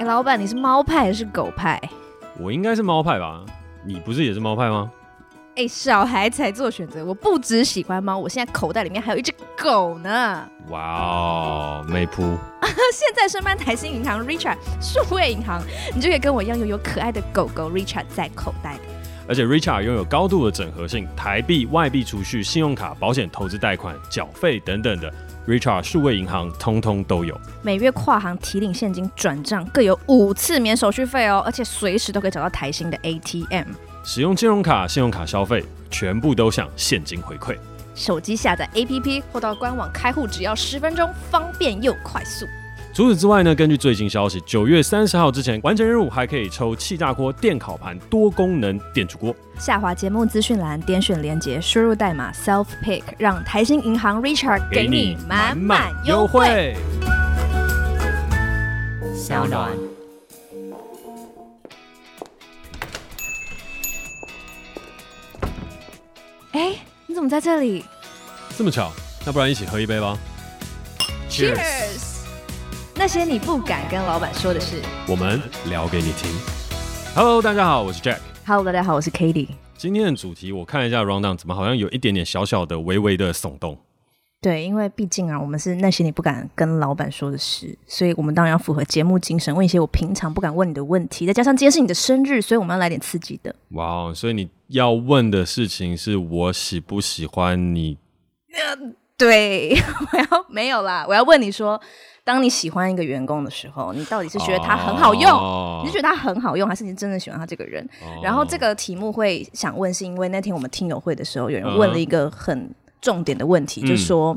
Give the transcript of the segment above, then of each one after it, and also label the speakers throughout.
Speaker 1: 哎，老板，你是猫派还是狗派？
Speaker 2: 我应该是猫派吧？你不是也是猫派吗？
Speaker 1: 哎，小孩才做选择，我不只喜欢猫，我现在口袋里面还有一只狗呢。
Speaker 2: 哇哦，美扑！
Speaker 1: 现在申办台新银行 Richard 数位银行，你就可以跟我一样拥有可爱的狗狗 Richard 在口袋里。
Speaker 2: 而且 Richard 拥有高度的整合性，台币、外币储蓄、信用卡、保险、投资贷款、缴费等等的，Richart 数位银行通通都有。
Speaker 1: 每月跨行提领现金转账各有五次免手续费哦，而且随时都可以找到台新的 ATM。
Speaker 2: 使用金融卡、信用卡消费，全部都享现金回馈。
Speaker 1: 手机下载 APP 或到官网开户，只要十分钟，方便又快速。
Speaker 2: 除此之外呢，根据最新消息，九月三十号之前完成任务，还可以抽气炸锅、电烤盘、多功能电煮锅。
Speaker 1: 下滑节目资讯栏，点选连接，输入代码 Self Pick，让台新银行 Richard 给你满满优惠。小暖，哎。你怎么在这里？
Speaker 2: 这么巧，那不然一起喝一杯吧。
Speaker 1: Cheers！那些你不敢跟老板说的事，
Speaker 2: 我们聊给你听。Hello，大家好，我是 Jack。
Speaker 1: Hello，大家好，我是 Cady。
Speaker 2: 今天的主题，我看了一下 rundown，怎么好像有一点点小小的、微微的耸动。
Speaker 1: 对，因为毕竟啊，我们是那些你不敢跟老板说的事，所以我们当然要符合节目精神，问一些我平常不敢问你的问题。再加上今天是你的生日，所以我们要来点刺激的。
Speaker 2: 哇，wow, 所以你要问的事情是我喜不喜欢你？
Speaker 1: 呃，对，我要没有啦，我要问你说，当你喜欢一个员工的时候，你到底是觉得他很好用，oh. 你是觉得他很好用，还是你真的喜欢他这个人？Oh. 然后这个题目会想问，是因为那天我们听友会的时候，有人问了一个很。重点的问题就是说，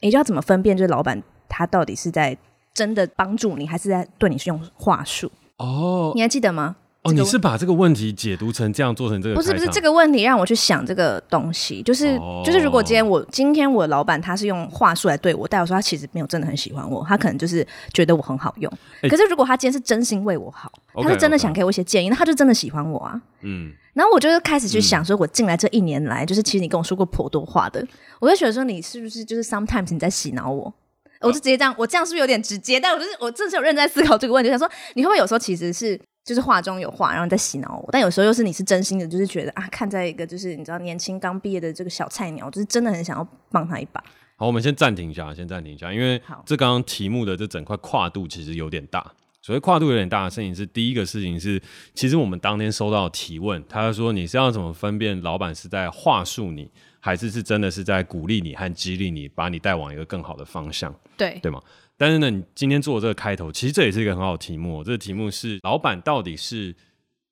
Speaker 1: 你、嗯、就要怎么分辨，就是老板他到底是在真的帮助你，还是在对你是用话术？哦，你还记得吗？
Speaker 2: 哦，你是把这个问题解读成这样，做成这个？
Speaker 1: 不是不是，这个问题让我去想这个东西，就是、哦、就是，如果今天我今天我老板他是用话术来对我，代表说他其实没有真的很喜欢我，他可能就是觉得我很好用。欸、可是如果他今天是真心为我好，他是真的想给我一些建议，那他就真的喜欢我啊。嗯。然后我就开始去想，说我进来这一年来，嗯、就是其实你跟我说过颇多话的，我就觉得说你是不是就是 sometimes 你在洗脑我？哦、我就直接这样，我这样是不是有点直接？但我就是我真的是有认真在思考这个问题，想说你会不会有时候其实是就是话中有话，然后在洗脑我？但有时候又是你是真心的，就是觉得啊，看在一个就是你知道年轻刚毕业的这个小菜鸟，就是真的很想要帮他一把。
Speaker 2: 好，我们先暂停一下，先暂停一下，因为这刚刚题目的这整块跨度其实有点大。所谓跨度有点大的事情是，第一个事情是，其实我们当天收到的提问，他说你是要怎么分辨老板是在话术你，还是是真的是在鼓励你和激励你，把你带往一个更好的方向，
Speaker 1: 对
Speaker 2: 对吗？但是呢，你今天做的这个开头，其实这也是一个很好的题目。这个题目是老板到底是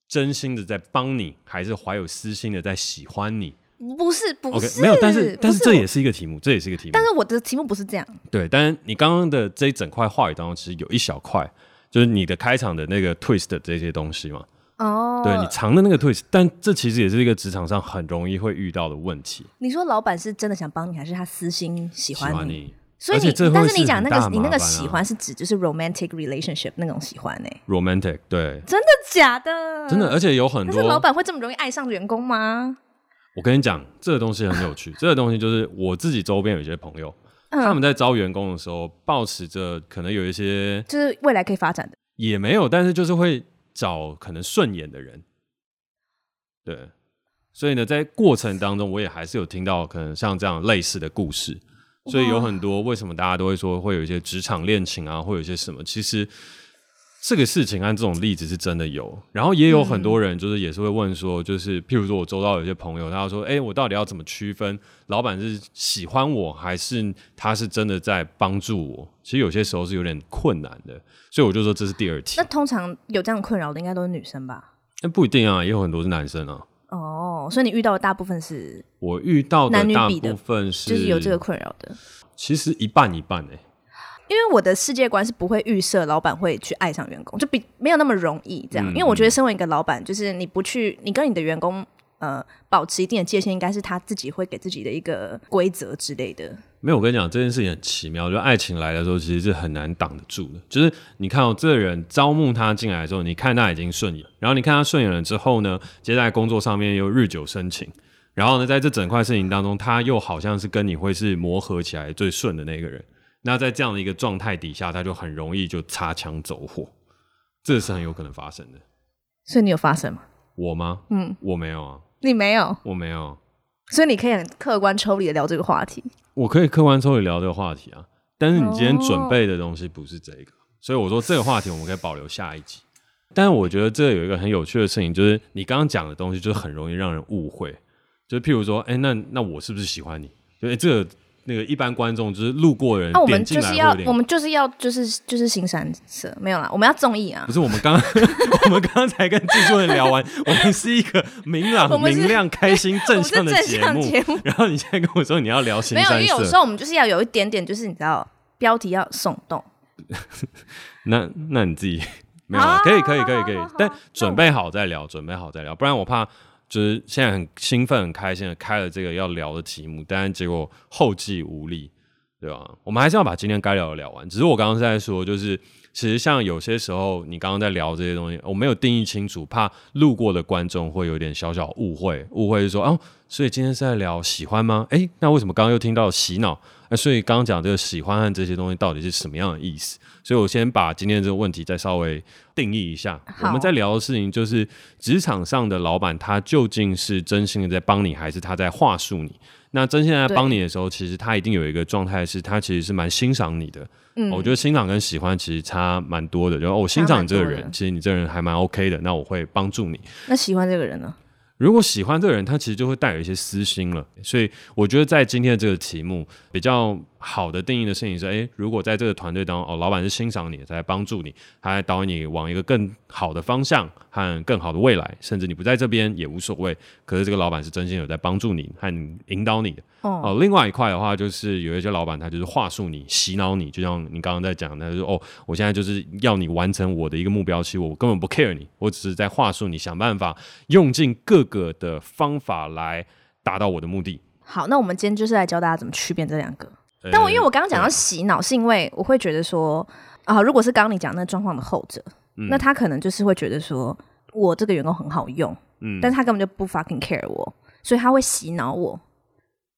Speaker 2: 真心的在帮你，还是怀有私心的在喜欢你？
Speaker 1: 不是，不是，okay,
Speaker 2: 没有，但是但是这也是一个题目，这也是一个题目。
Speaker 1: 但是我的题目不是这样。
Speaker 2: 对，但是你刚刚的这一整块话语当中，其实有一小块。就是你的开场的那个 twist 这些东西嘛，哦，oh. 对，你藏的那个 twist，但这其实也是一个职场上很容易会遇到的问题。
Speaker 1: 你说老板是真的想帮你，还是他私心喜欢你？
Speaker 2: 喜欢你，
Speaker 1: 所以你，但是你讲那个你那个喜欢是指就是 romantic relationship 那种喜欢呢、欸、
Speaker 2: ？romantic 对，
Speaker 1: 真的假的？
Speaker 2: 真的，而且有很多。
Speaker 1: 可是老板会这么容易爱上员工吗？
Speaker 2: 我跟你讲，这个东西很有趣。这个东西就是我自己周边有一些朋友。他们在招员工的时候，抱持着可能有一些，
Speaker 1: 就是未来可以发展的，
Speaker 2: 也没有，但是就是会找可能顺眼的人，对，所以呢，在过程当中，我也还是有听到可能像这样类似的故事，所以有很多为什么大家都会说会有一些职场恋情啊，会有一些什么，其实。这个事情按这种例子是真的有，然后也有很多人就是也是会问说，就是譬如说我周到有些朋友，他说，哎，我到底要怎么区分老板是喜欢我，还是他是真的在帮助我？其实有些时候是有点困难的，所以我就说这是第二题。
Speaker 1: 那通常有这样困扰的应该都是女生吧？
Speaker 2: 那不一定啊，也有很多是男生啊。
Speaker 1: 哦，所以你遇到的大部分是？
Speaker 2: 我遇到的大部分是
Speaker 1: 就是有这个困扰的。
Speaker 2: 其实一半一半诶、欸。
Speaker 1: 因为我的世界观是不会预设老板会去爱上员工，就比没有那么容易这样。嗯、因为我觉得身为一个老板，就是你不去，你跟你的员工呃保持一定的界限，应该是他自己会给自己的一个规则之类的。
Speaker 2: 没有，我跟你讲，这件事情很奇妙，就爱情来的时候，其实是很难挡得住的。就是你看哦，这个人招募他进来的时候，你看他已经顺眼，然后你看他顺眼了之后呢，接下来工作上面又日久生情，然后呢，在这整块事情当中，他又好像是跟你会是磨合起来最顺的那个人。那在这样的一个状态底下，他就很容易就擦枪走火，这是很有可能发生的。
Speaker 1: 所以你有发生吗？
Speaker 2: 我吗？嗯，我没有啊。
Speaker 1: 你没有？
Speaker 2: 我没有。
Speaker 1: 所以你可以很客观抽离的聊这个话题。
Speaker 2: 我可以客观抽离聊这个话题啊，但是你今天准备的东西不是这个，哦、所以我说这个话题我们可以保留下一集。但是我觉得这有一个很有趣的事情，就是你刚刚讲的东西，就是很容易让人误会。就譬如说，哎、欸，那那我是不是喜欢你？就、欸这个。那个一般观众就是路过的人，那、啊、我们就是
Speaker 1: 要，我们就是要，就是就是腥膻色，没有啦，我们要综艺啊！
Speaker 2: 不是，我们刚刚 我们刚 刚才跟制作人聊完，我们是一个明朗、明亮、开心、正向的节目，目。然后你现在跟我说你要聊腥膻色，没有，因为有时候我们就是要有一点点，就是你知道，标题要耸动。那那你自己没有、啊？可以，可以，可以，可以，但准备好再聊，准备好再聊，不然我怕。就是现在很兴奋、很开心的开了这个要聊的题目，但是结果后继无力，对吧？我们还是要把今天该聊的聊完。只是我刚刚是在说，就是其实像有些时候你刚刚在聊这些东西，我没有定义清楚，怕路过的观众会有点小小误会，误会是说啊，所以今天是在聊喜欢吗？诶，那为什么刚刚又听到洗脑？那所以刚刚讲这个喜欢和这些东西到底是什么样的意思？所以我先把今天这个问题再稍微定义一下。我们在聊的事情就是职场上的老板，他究竟是真心的在帮你，还是他在话术你？那真心在帮你的时候，其实他一定有一个状态，是他其实是蛮欣赏你的。嗯，我觉得欣赏跟喜欢其实差蛮多的。就我欣赏你这个人，其实你这个人还蛮 OK 的，那我会帮助你。
Speaker 1: 那喜欢这个人呢？
Speaker 2: 如果喜欢这个人，他其实就会带有一些私心了。所以我觉得在今天的这个题目比较好的定义的事情是：诶，如果在这个团队当中，哦，老板是欣赏你，在帮助你，他在导你往一个更好的方向和更好的未来，甚至你不在这边也无所谓。可是这个老板是真心有在帮助你和引导你的。哦，哦，另外一块的话，就是有一些老板他就是话术你、洗脑你，就像你刚刚在讲的，他说：“哦，我现在就是要你完成我的一个目标，其实我根本不 care 你，我只是在话术你，想办法用尽各个的方法来达到我的目的。”
Speaker 1: 好，那我们今天就是来教大家怎么区别这两个。但我因为我刚刚讲到洗脑，是因为我会觉得说啊，如果是刚刚你讲那状况的后者，嗯，那他可能就是会觉得说我这个员工很好用，嗯，但是他根本就不 fucking care 我，所以他会洗脑我。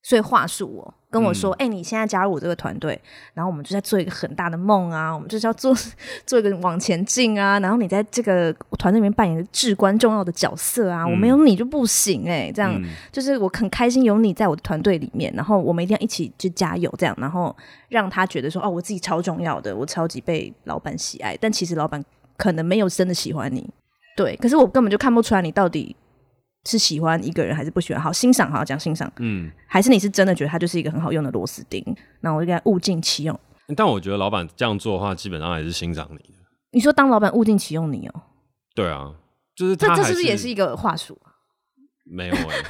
Speaker 1: 所以话术我跟我说，哎、嗯欸，你现在加入我这个团队，然后我们就在做一个很大的梦啊，我们就是要做 做一个往前进啊，然后你在这个团队里面扮演一个至关重要的角色啊，嗯、我没有你就不行哎、欸，这样、嗯、就是我很开心有你在我的团队里面，然后我们一定要一起去加油，这样，然后让他觉得说，哦，我自己超重要的，我超级被老板喜爱，但其实老板可能没有真的喜欢你，对，可是我根本就看不出来你到底。是喜欢一个人还是不喜欢？好，欣赏，好讲欣赏。嗯，还是你是真的觉得他就是一个很好用的螺丝钉？那我就给他物尽其用。
Speaker 2: 但我觉得老板这样做的话，基本上还是欣赏你的。
Speaker 1: 你说当老板物尽其用你哦、喔？
Speaker 2: 对啊，就是他这，
Speaker 1: 这是不是也是一个话术？
Speaker 2: 没有哎、欸，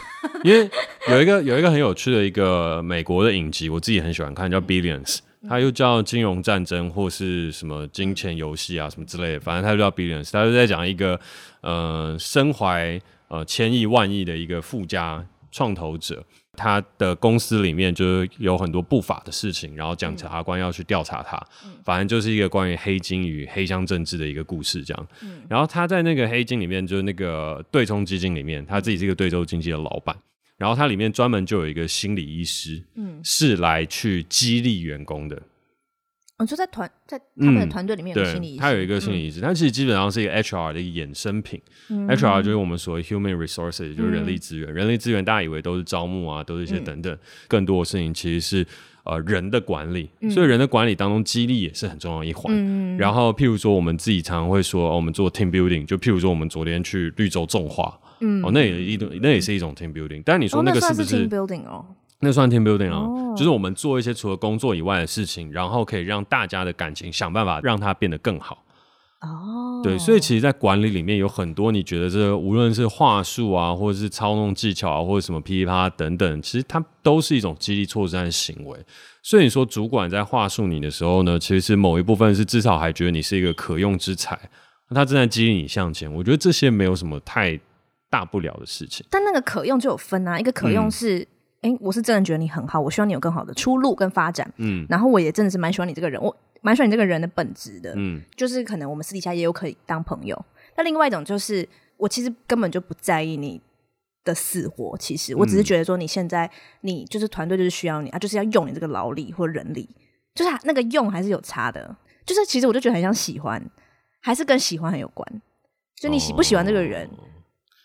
Speaker 2: 因为有一个有一个很有趣的一个美国的影集，我自己很喜欢看，叫 Billions，它又叫金融战争或是什么金钱游戏啊什么之类的，反正它就叫 Billions，它就在讲一个呃身怀。呃，千亿万亿的一个富家创投者，他的公司里面就是有很多不法的事情，然后检察官要去调查他，嗯，反正就是一个关于黑金与黑箱政治的一个故事，这样。嗯，然后他在那个黑金里面，就是那个对冲基金里面，他自己是一个对冲经济的老板，然后他里面专门就有一个心理医师，嗯，是来去激励员工的。
Speaker 1: 我就在团在他们的团队里面有心理医师，
Speaker 2: 他有一个心理医师，他、嗯、其实基本上是一个 HR 的一个衍生品。嗯、HR 就是我们所谓 human resources，就是人力资源、嗯。人力资源大家以为都是招募啊，都是一些等等，嗯、更多的事情其实是呃人的管理、嗯。所以人的管理当中，激励也是很重要的一环、嗯。然后譬如说，我们自己常常会说，哦、我们做 team building，就譬如说，我们昨天去绿洲种花，嗯，哦，那也一种，那也是一种 team building。但你说那个是不是
Speaker 1: team building 哦？
Speaker 2: 那算 team building 啊、哦，就是我们做一些除了工作以外的事情，然后可以让大家的感情想办法让它变得更好。哦，对，所以其实，在管理里面有很多你觉得这无论是话术啊，或者是操弄技巧啊，或者什么噼里啪啦等等，其实它都是一种激励挫折的行为。所以你说主管在话术你的时候呢，其实某一部分是至少还觉得你是一个可用之才，他正在激励你向前。我觉得这些没有什么太大不了的事情。
Speaker 1: 但那个可用就有分啊，一个可用是。嗯哎、欸，我是真的觉得你很好，我希望你有更好的出路跟发展。嗯，然后我也真的是蛮喜欢你这个人，我蛮喜欢你这个人的本质的。嗯，就是可能我们私底下也有可以当朋友。那另外一种就是，我其实根本就不在意你的死活，其实我只是觉得说你现在你就是团队就是需要你啊，就是要用你这个劳力或人力，就是那个用还是有差的。就是其实我就觉得很像喜欢，还是跟喜欢很有关？就你喜不喜欢这个人，哦、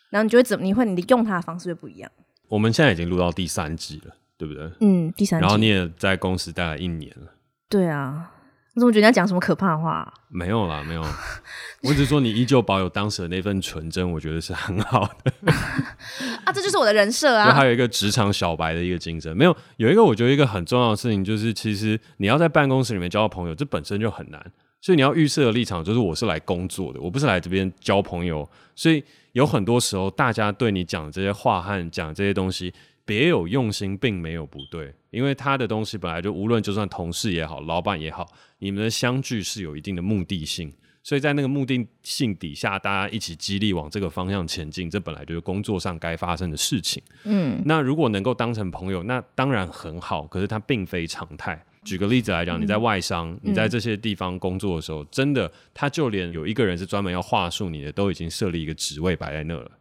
Speaker 1: 然后你就会怎么？你会你用他的方式会不一样。
Speaker 2: 我们现在已经录到第三季了，对不对？
Speaker 1: 嗯，第三季。
Speaker 2: 然后你也在公司待了一年了。对
Speaker 1: 啊。我怎么觉得你要讲什么可怕的话啊？
Speaker 2: 没有啦，没有。我只是说你依旧保有当时的那份纯真，我觉得是很好的。
Speaker 1: 啊，这就是我的人设啊！
Speaker 2: 就还有一个职场小白的一个精神。没有，有一个我觉得一个很重要的事情，就是其实你要在办公室里面交到朋友，这本身就很难。所以你要预设的立场就是，我是来工作的，我不是来这边交朋友。所以有很多时候，大家对你讲这些话和讲这些东西。别有用心，并没有不对，因为他的东西本来就无论就算同事也好，老板也好，你们的相聚是有一定的目的性，所以在那个目的性底下，大家一起激励往这个方向前进，这本来就是工作上该发生的事情。嗯，那如果能够当成朋友，那当然很好，可是它并非常态。举个例子来讲，你在外商，嗯、你在这些地方工作的时候，嗯、真的，他就连有一个人是专门要话术你的，都已经设立一个职位摆在那了。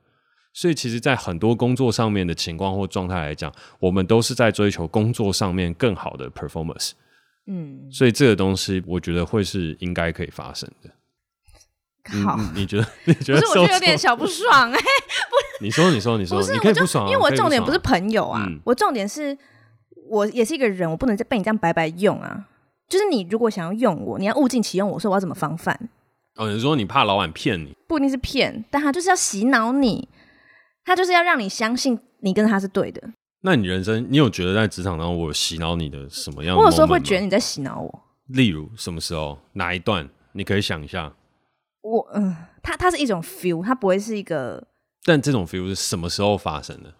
Speaker 2: 所以，其实，在很多工作上面的情况或状态来讲，我们都是在追求工作上面更好的 performance。嗯，所以这个东西，我觉得会是应该可以发生的。
Speaker 1: 好，
Speaker 2: 嗯、你觉得？你觉得？
Speaker 1: 不是，我觉得有点小不爽哎、欸。不，
Speaker 2: 你说，你说，你说，你可以不爽、啊，
Speaker 1: 因为我重点不是朋友啊，
Speaker 2: 嗯、
Speaker 1: 我重点是我也是一个人，我不能再被你这样白白用啊。就是你如果想要用我，你要物尽其用我，说我要怎么防范？
Speaker 2: 哦，你说你怕老板骗你？
Speaker 1: 不一定是骗，但他就是要洗脑你。他就是要让你相信你跟他是对的。
Speaker 2: 那你人生，你有觉得在职场当中我洗脑你的什么样的？
Speaker 1: 我有时候会觉得你在洗脑我。
Speaker 2: 例如什么时候？哪一段？你可以想一下。
Speaker 1: 我嗯，它它是一种 feel，它不会是一个。
Speaker 2: 但这种 feel 是什么时候发生的？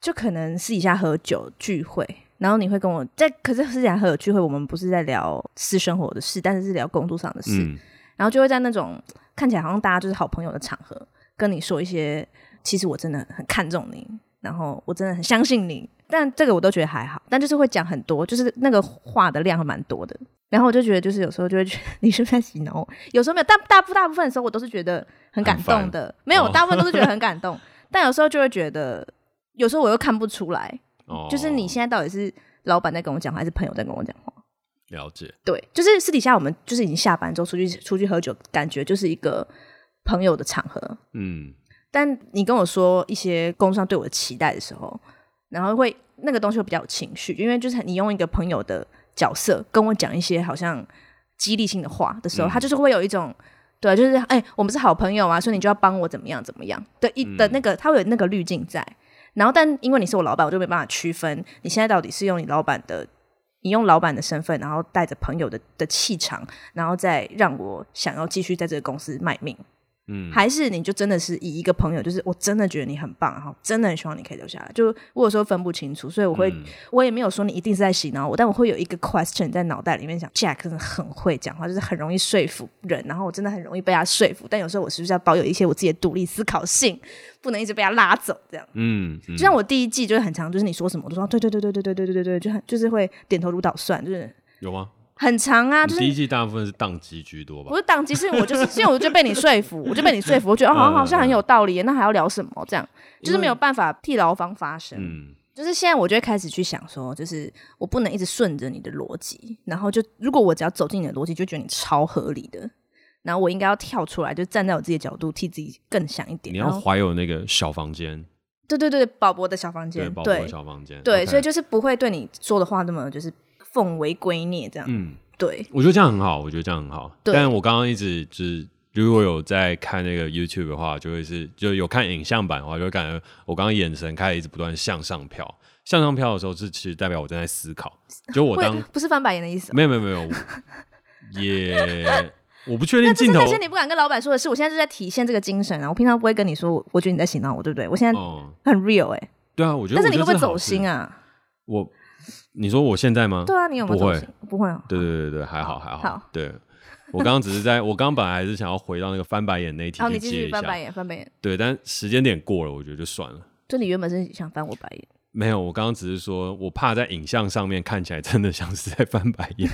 Speaker 1: 就可能私底下喝酒聚会，然后你会跟我在，可是私底下喝酒聚会，我们不是在聊私生活的事，但是是聊工作上的事。嗯、然后就会在那种看起来好像大家就是好朋友的场合，跟你说一些。其实我真的很看重你，然后我真的很相信你，但这个我都觉得还好，但就是会讲很多，就是那个话的量还蛮多的，然后我就觉得就是有时候就会觉得 你是不是在洗脑，有时候没有，大大部大部分的时候我都是觉得很感动的，没有，大部分都是觉得 很感动，哦、但有时候就会觉得，有时候我又看不出来，哦、就是你现在到底是老板在跟我讲话，还是朋友在跟我讲话？
Speaker 2: 了解，
Speaker 1: 对，就是私底下我们就是已经下班之后出去出去喝酒，感觉就是一个朋友的场合，嗯。但你跟我说一些工作上对我的期待的时候，然后会那个东西会比较有情绪，因为就是你用一个朋友的角色跟我讲一些好像激励性的话的时候，嗯、他就是会有一种对，就是哎、欸，我们是好朋友啊，所以你就要帮我怎么样怎么样的一的那个，他会有那个滤镜在。然后，但因为你是我老板，我就没办法区分你现在到底是用你老板的，你用老板的身份，然后带着朋友的的气场，然后再让我想要继续在这个公司卖命。嗯，还是你就真的是以一个朋友，就是我真的觉得你很棒，然后真的很希望你可以留下来。就我有时候分不清楚，所以我会，嗯、我也没有说你一定是在洗脑我，但我会有一个 question 在脑袋里面想，Jack 真的很会讲话，就是很容易说服人，然后我真的很容易被他说服。但有时候我是不是要保有一些我自己的独立思考性，不能一直被他拉走这样？嗯，嗯就像我第一季就是很长，就是你说什么我都说对对对对对对对对对对，就很就是会点头如捣蒜，就是
Speaker 2: 有吗？
Speaker 1: 很长啊，就是
Speaker 2: 第一季大部分是宕机居多吧？
Speaker 1: 不是宕机，是我就是，因为我就被你说服，我就被你说服，我觉得哦，好，好像很有道理，那还要聊什么？这样就是没有办法替劳方发声。嗯，就是现在我就会开始去想说，就是我不能一直顺着你的逻辑，然后就如果我只要走进你的逻辑，就觉得你超合理的，然后我应该要跳出来，就站在我自己的角度，替自己更想一点。
Speaker 2: 你要怀有那个小房间，
Speaker 1: 对对对，宝博的小房间，
Speaker 2: 对，宝博的小房间，
Speaker 1: 对，所以就是不会对你说的话那么就是。奉为圭臬，这样，嗯，对，
Speaker 2: 我觉得这样很好，我觉得这样很好。对但我刚刚一直就是，如果有在看那个 YouTube 的话，就会是就有看影像版的话，就会感觉我刚刚眼神开始一直不断向上飘，向上飘的时候是其实代表我正在思考。就我当
Speaker 1: 不是翻白眼的意思，
Speaker 2: 没有没有没有，也我不确定镜头。
Speaker 1: 那些你不敢跟老板说的是，我现在就在体现这个精神啊！我平常不会跟你说，我觉得你在洗脑我，对不对？我现在很 real 哎、欸，
Speaker 2: 对啊，我觉得，
Speaker 1: 但是你会不会走心啊？
Speaker 2: 我。你说我现在吗？
Speaker 1: 对啊，你有没有？不会，不会啊。
Speaker 2: 对对对对，还好还好。好，对，我刚刚只是在，我刚刚本来还是想要回到那个翻白眼那一题去接一下。翻白眼，翻白眼。对，但时间点过了，我觉得就算了。
Speaker 1: 就你原本是想翻我白眼？
Speaker 2: 没有，我刚刚只是说我怕在影像上面看起来真的像是在翻白眼。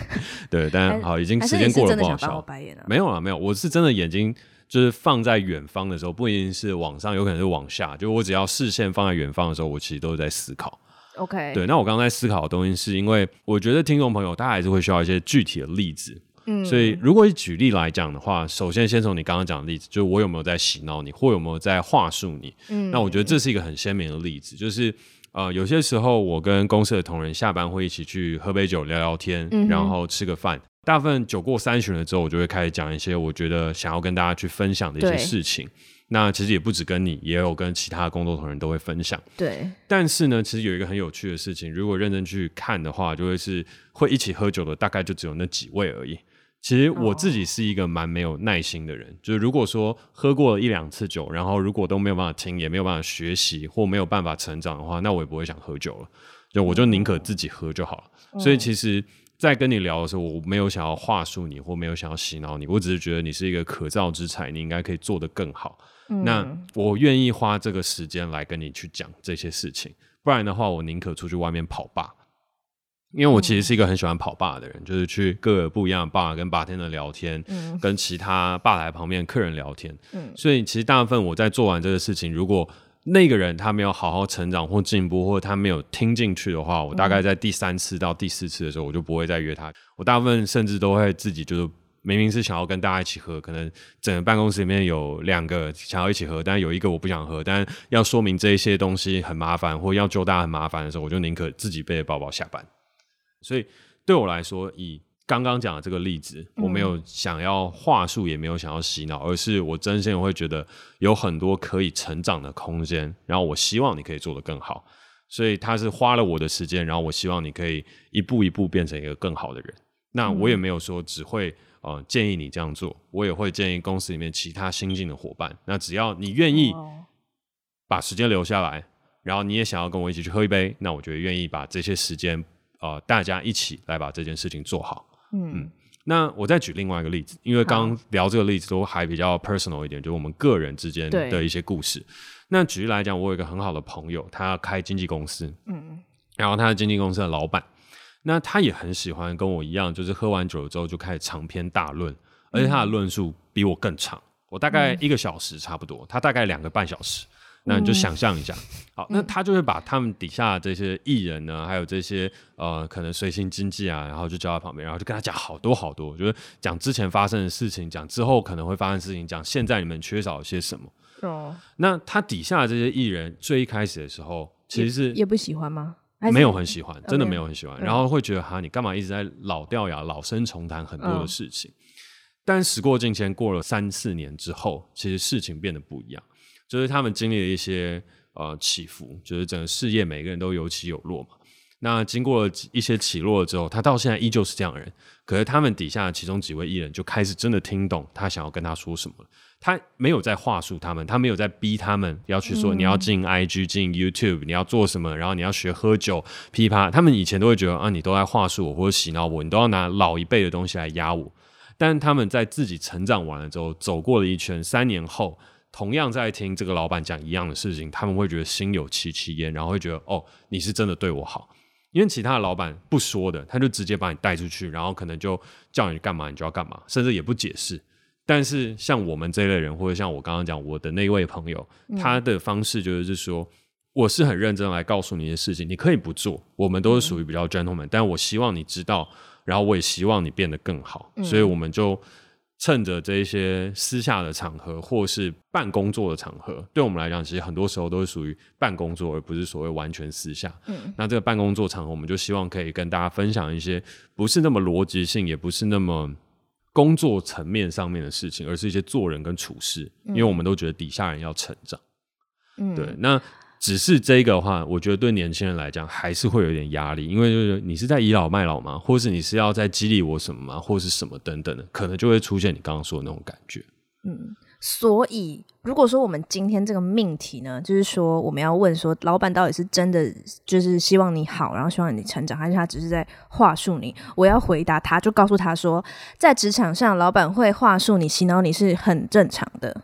Speaker 2: 对，但好，已经时间过了，不好笑。没有啊，没有，我是真的眼睛就是放在远方的时候，不一定是往上，有可能是往下。就我只要视线放在远方的时候，我其实都是在思考。
Speaker 1: OK，
Speaker 2: 对，那我刚刚在思考的东西，是因为我觉得听众朋友他还是会需要一些具体的例子，嗯，所以如果以举例来讲的话，首先先从你刚刚讲的例子，就是我有没有在洗脑你，或有没有在话术你？嗯，那我觉得这是一个很鲜明的例子，就是呃，有些时候我跟公司的同仁下班会一起去喝杯酒聊聊天，嗯、然后吃个饭。大部分酒过三巡了之后，我就会开始讲一些我觉得想要跟大家去分享的一些事情。那其实也不止跟你，也有跟其他工作同仁都会分享。
Speaker 1: 对。但
Speaker 2: 是呢，其实有一个很有趣的事情，如果认真去看的话，就会是会一起喝酒的，大概就只有那几位而已。其实我自己是一个蛮没有耐心的人，哦、就是如果说喝过了一两次酒，然后如果都没有办法听，也没有办法学习，或没有办法成长的话，那我也不会想喝酒了。就我就宁可自己喝就好了。嗯、所以其实。在跟你聊的时候，我没有想要话术你，或没有想要洗脑你，我只是觉得你是一个可造之才，你应该可以做得更好。嗯、那我愿意花这个时间来跟你去讲这些事情，不然的话，我宁可出去外面跑吧。因为我其实是一个很喜欢跑吧的人，嗯、就是去各个不一样的吧跟吧天的聊天，嗯、跟其他吧台旁边客人聊天。嗯、所以其实大部分我在做完这个事情，如果那个人他没有好好成长或进步，或者他没有听进去的话，我大概在第三次到第四次的时候，我就不会再约他。我大部分甚至都会自己就是明明是想要跟大家一起喝，可能整个办公室里面有两个想要一起喝，但有一个我不想喝，但要说明这一些东西很麻烦，或要救大家很麻烦的时候，我就宁可自己背着包包下班。所以对我来说，以刚刚讲的这个例子，我没有想要话术，也没有想要洗脑，而是我真心会觉得有很多可以成长的空间，然后我希望你可以做得更好，所以他是花了我的时间，然后我希望你可以一步一步变成一个更好的人。那我也没有说只会呃建议你这样做，我也会建议公司里面其他新进的伙伴，那只要你愿意把时间留下来，然后你也想要跟我一起去喝一杯，那我就愿意把这些时间呃大家一起来把这件事情做好。嗯，那我再举另外一个例子，因为刚刚聊这个例子都还比较 personal 一点，就是我们个人之间的一些故事。那举例来讲，我有一个很好的朋友，他开经纪公司，嗯，然后他是经纪公司的老板，那他也很喜欢跟我一样，就是喝完酒之后就开始长篇大论，而且他的论述比我更长，我大概一个小时差不多，他大概两个半小时。那你就想象一下，嗯、好，那他就会把他们底下的这些艺人呢，还有这些呃，可能随行经济啊，然后就叫在旁边，然后就跟他讲好多好多，就是讲之前发生的事情，讲之后可能会发生的事情，讲现在你们缺少些什么。哦。那他底下的这些艺人，最一开始的时候，其实是也，
Speaker 1: 也不喜欢吗？
Speaker 2: 没有很喜欢，真的没有很喜欢。然后会觉得哈，你干嘛一直在老掉牙、老生重谈很多的事情？哦、但时过境迁，过了三四年之后，其实事情变得不一样。就是他们经历了一些呃起伏，就是整个事业每个人都有起有落嘛。那经过了一些起落之后，他到现在依旧是这样的人。可是他们底下其中几位艺人就开始真的听懂他想要跟他说什么了。他没有在话术他们，他没有在逼他们要去说你要进 IG 进 YouTube，你要做什么，然后你要学喝酒噼啪。他们以前都会觉得啊，你都在话术我或者洗脑我，你都要拿老一辈的东西来压我。但他们在自己成长完了之后，走过了一圈，三年后。同样在听这个老板讲一样的事情，他们会觉得心有戚戚焉，然后会觉得哦，你是真的对我好。因为其他的老板不说的，他就直接把你带出去，然后可能就叫你干嘛，你就要干嘛，甚至也不解释。但是像我们这一类人，或者像我刚刚讲我的那位朋友，他的方式就是说，我是很认真来告诉你的事情，你可以不做，我们都是属于比较 gentleman，但我希望你知道，然后我也希望你变得更好，所以我们就。趁着这一些私下的场合，或是办工作的场合，对我们来讲，其实很多时候都是属于办工作，而不是所谓完全私下。嗯，那这个办工作场合，我们就希望可以跟大家分享一些不是那么逻辑性，也不是那么工作层面上面的事情，而是一些做人跟处事。因为我们都觉得底下人要成长。嗯，对，那。只是这个的话，我觉得对年轻人来讲还是会有点压力，因为就是你是在倚老卖老吗？或是你是要在激励我什么吗？或是什么等等的，可能就会出现你刚刚说的那种感觉。
Speaker 1: 嗯，所以如果说我们今天这个命题呢，就是说我们要问说，老板到底是真的就是希望你好，然后希望你成长，还是他只是在话术你？我要回答他，就告诉他说，在职场上，老板会话术你、洗脑你是很正常的。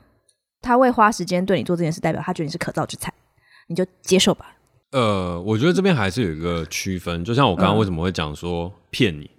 Speaker 1: 他会花时间对你做这件事，代表他觉得你是可造之材。你就接受吧。
Speaker 2: 呃，我觉得这边还是有一个区分，就像我刚刚为什么会讲说骗你，嗯、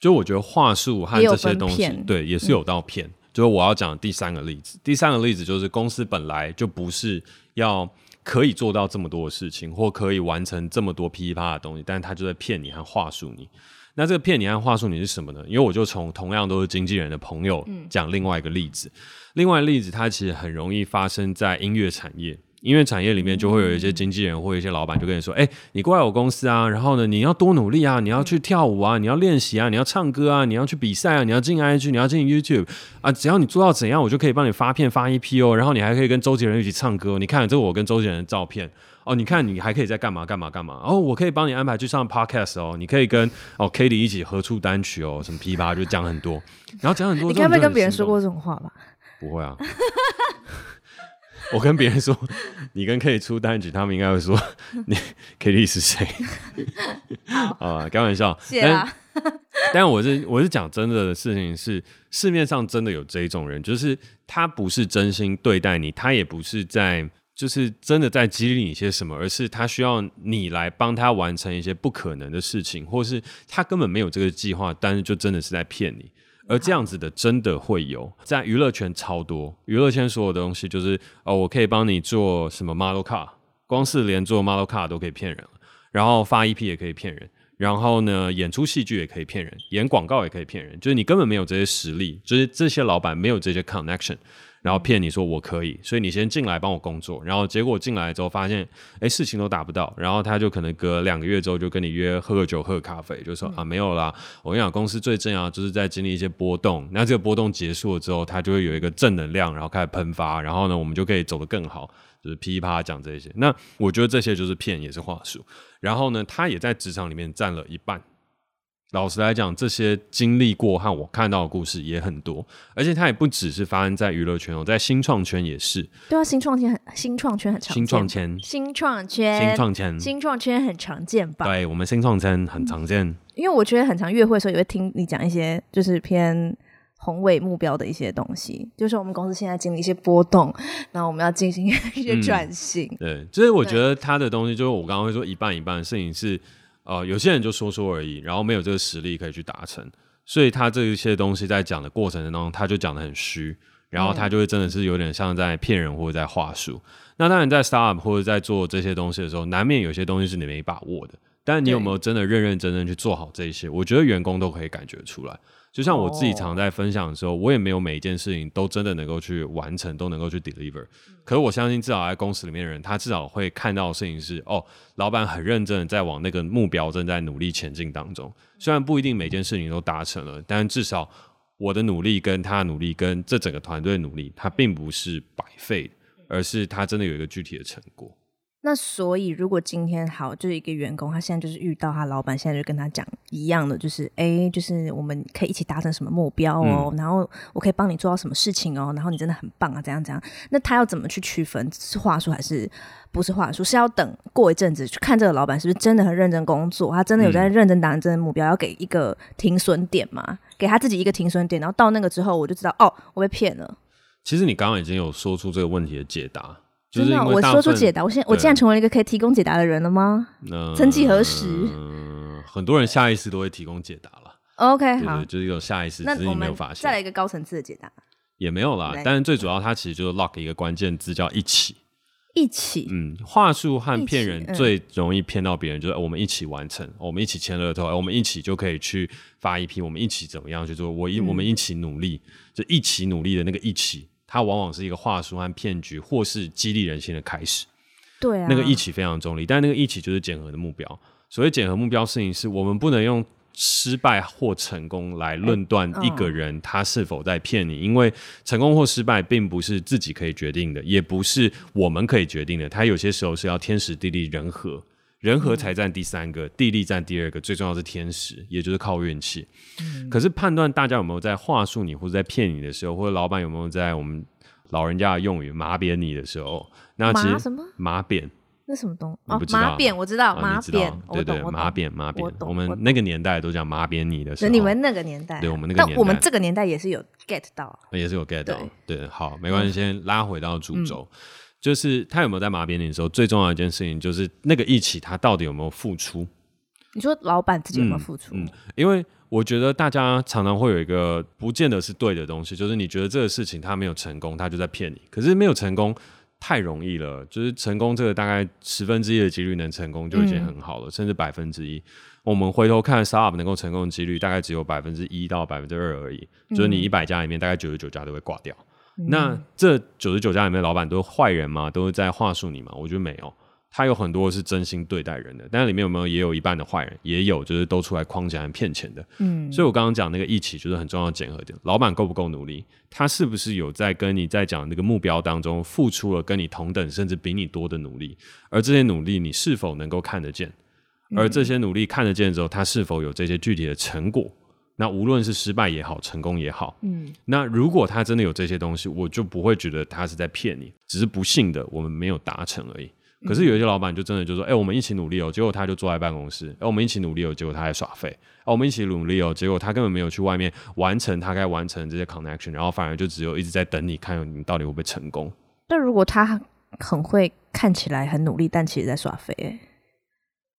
Speaker 2: 就我觉得话术和这些东西，对，也是有到骗。嗯、就是我要讲的第三个例子，第三个例子就是公司本来就不是要可以做到这么多的事情，或可以完成这么多噼里啪啦的东西，但是他就在骗你和话术你。那这个骗你和话术你是什么呢？因为我就从同样都是经纪人的朋友讲另外一个例子，嗯、另外一个例子它其实很容易发生在音乐产业。音乐产业里面就会有一些经纪人或一些老板就跟你说：“哎、欸，你过来我公司啊，然后呢，你要多努力啊，你要去跳舞啊，你要练习啊，你要唱歌啊，你要去比赛啊，你要进 IG，你要进 YouTube 啊，只要你做到怎样，我就可以帮你发片发 EP 哦，然后你还可以跟周杰伦一起唱歌。你看这我跟周杰伦的照片哦，你看你还可以在干嘛干嘛干嘛哦，我可以帮你安排去上 Podcast 哦，你可以跟哦 Katie 一起合出单曲哦，什么噼啪就讲很多，然后讲很多。
Speaker 1: 你该不会跟别人说过这种话吧？
Speaker 2: 不会啊。”我跟别人说，你跟 K 出单曲，他们应该会说你 K 是谁？啊，开玩笑。谢啦。但，但我是我是讲真的的事情是，市面上真的有这一种人，就是他不是真心对待你，他也不是在就是真的在激励你些什么，而是他需要你来帮他完成一些不可能的事情，或是他根本没有这个计划，但是就真的是在骗你。而这样子的真的会有，在娱乐圈超多，娱乐圈所有的东西就是哦，我可以帮你做什么 model car，光是连做 model car 都可以骗人，然后发 EP 也可以骗人，然后呢，演出戏剧也可以骗人，演广告也可以骗人，就是你根本没有这些实力，就是这些老板没有这些 connection。然后骗你说我可以，所以你先进来帮我工作，然后结果进来之后发现，哎，事情都达不到，然后他就可能隔两个月之后就跟你约喝个酒、喝个咖啡，就说、嗯、啊没有啦，我跟你讲，公司最重要就是在经历一些波动，那这个波动结束了之后，他就会有一个正能量，然后开始喷发，然后呢，我们就可以走得更好，就是噼里啪啦讲这些。那我觉得这些就是骗，也是话术。然后呢，他也在职场里面占了一半。老实来讲，这些经历过和我看到的故事也很多，而且它也不只是发生在娱乐圈哦，在新创圈也是。
Speaker 1: 对啊，新创圈很新创圈很常见。
Speaker 2: 新创圈，
Speaker 1: 新创圈，
Speaker 2: 新创圈，
Speaker 1: 新创圈很常见吧？
Speaker 2: 对，我们新创圈很常见。嗯，
Speaker 1: 因为我觉得很常约会的时候也会听你讲一些就是偏宏伟目标的一些东西，就是我们公司现在经历一些波动，然后我们要进行一些转型。
Speaker 2: 嗯，对，就是我觉得他的东西，就是我刚刚会说一半一半的事情是。呃，有些人就说说而已，然后没有这个实力可以去达成，所以他这一些东西在讲的过程当中，他就讲得很虚，然后他就会真的是有点像在骗人或者在话术。嗯、那当然，在 startup 或者在做这些东西的时候，难免有些东西是你没把握的，但你有没有真的认认真真去做好这些？我觉得员工都可以感觉出来。就像我自己常在分享的时候，我也没有每一件事情都真的能够去完成，都能够去 deliver。可是我相信，至少在公司里面的人，他至少会看到的事情是：哦，老板很认真的在往那个目标正在努力前进当中。虽然不一定每件事情都达成了，但至少我的努力跟他的努力跟这整个团队努力，他并不是白费，而是他真的有一个具体的成果。
Speaker 1: 那所以，如果今天好，就是一个员工，他现在就是遇到他老板，现在就跟他讲一样的，就是哎，就是我们可以一起达成什么目标哦，嗯、然后我可以帮你做到什么事情哦，然后你真的很棒啊，怎样怎样？那他要怎么去区分是话术还是不是话术？是要等过一阵子去看这个老板是不是真的很认真工作，他真的有在认真达成这个目标，要给一个停损点嘛？给他自己一个停损点，然后到那个之后，我就知道哦，我被骗了。
Speaker 2: 其实你刚刚已经有说出这个问题的解答。
Speaker 1: 真的，我说出解答。我现在我竟然成为了一个可以提供解答的人了吗？嗯，曾几何时，
Speaker 2: 嗯，很多人下意识都会提供解答了。
Speaker 1: OK，好，
Speaker 2: 就是有下意识，只是你没有发现。
Speaker 1: 再来一个高层次的解答，
Speaker 2: 也没有啦。但是最主要，它其实就是 lock 一个关键字，叫一起。
Speaker 1: 一起，
Speaker 2: 嗯，话术和骗人最容易骗到别人，就是我们一起完成，我们一起签了之后，我们一起就可以去发一批，我们一起怎么样就是？我一我们一起努力，就一起努力的那个一起。它往往是一个话术和骗局，或是激励人心的开始。
Speaker 1: 对啊，
Speaker 2: 那个一起非常中立，但那个一起就是检核的目标。所谓检核目标事情是我们不能用失败或成功来论断一个人他是否在骗你，因为成功或失败并不是自己可以决定的，也不是我们可以决定的。他有些时候是要天时地利人和。人和才占第三个，嗯、地利占第二个，最重要是天时，也就是靠运气。嗯、可是判断大家有没有在话术你，或者在骗你的时候，或者老板有没有在我们老人家的用语麻扁你的时候，那其实
Speaker 1: 什么？
Speaker 2: 麻扁？
Speaker 1: 那什么东？西？哦，马扁我知道，马扁
Speaker 2: 对对，马扁马扁，我们那个年代都讲马扁你的时候，
Speaker 1: 你们那个年代，
Speaker 2: 对我们那个年代，
Speaker 1: 但我们这个年代也是有 get 到，
Speaker 2: 也是有 get 到。对，好，没关系，先拉回到主轴。就是他有没有在马扁你的时候，最重要的一件事情就是那个一起，他到底有没有付出？
Speaker 1: 你说老板自己有没有付出？
Speaker 2: 嗯，嗯，因为我觉得大家常常会有一个不见得是对的东西，就是你觉得这个事情他没有成功，他就在骗你。可是没有成功，太容易了，就是成功这个大概十分之一的几率能成功就已经很好了，嗯、甚至百分之一。我们回头看 startup 能够成功的几率大概只有百分之一到百分之二而已，嗯、就是你一百家里面大概九十九家都会挂掉。嗯、那这九十九家里面的老板都是坏人吗？都是在话术你吗？我觉得没有。他有很多是真心对待人的，但是里面有没有也有一半的坏人，也有就是都出来框起来骗钱的。嗯，所以我刚刚讲那个一起就是很重要的检核点，老板够不够努力，他是不是有在跟你在讲那个目标当中付出了跟你同等甚至比你多的努力，而这些努力你是否能够看得见，而这些努力看得见之后，他是否有这些具体的成果？那无论是失败也好，成功也好，嗯，那如果他真的有这些东西，我就不会觉得他是在骗你，只是不幸的我们没有达成而已。可是有一些老板就真的就说：“哎、欸，我们一起努力哦。”结果他就坐在办公室。哎、欸，我们一起努力哦。结果他还耍废。哎、欸，我们一起努力哦。结果他根本没有去外面完成他该完成的这些 connection，然后反而就只有一直在等你看你到底会不会成功。
Speaker 1: 但如果他很会看起来很努力，但其实在耍废，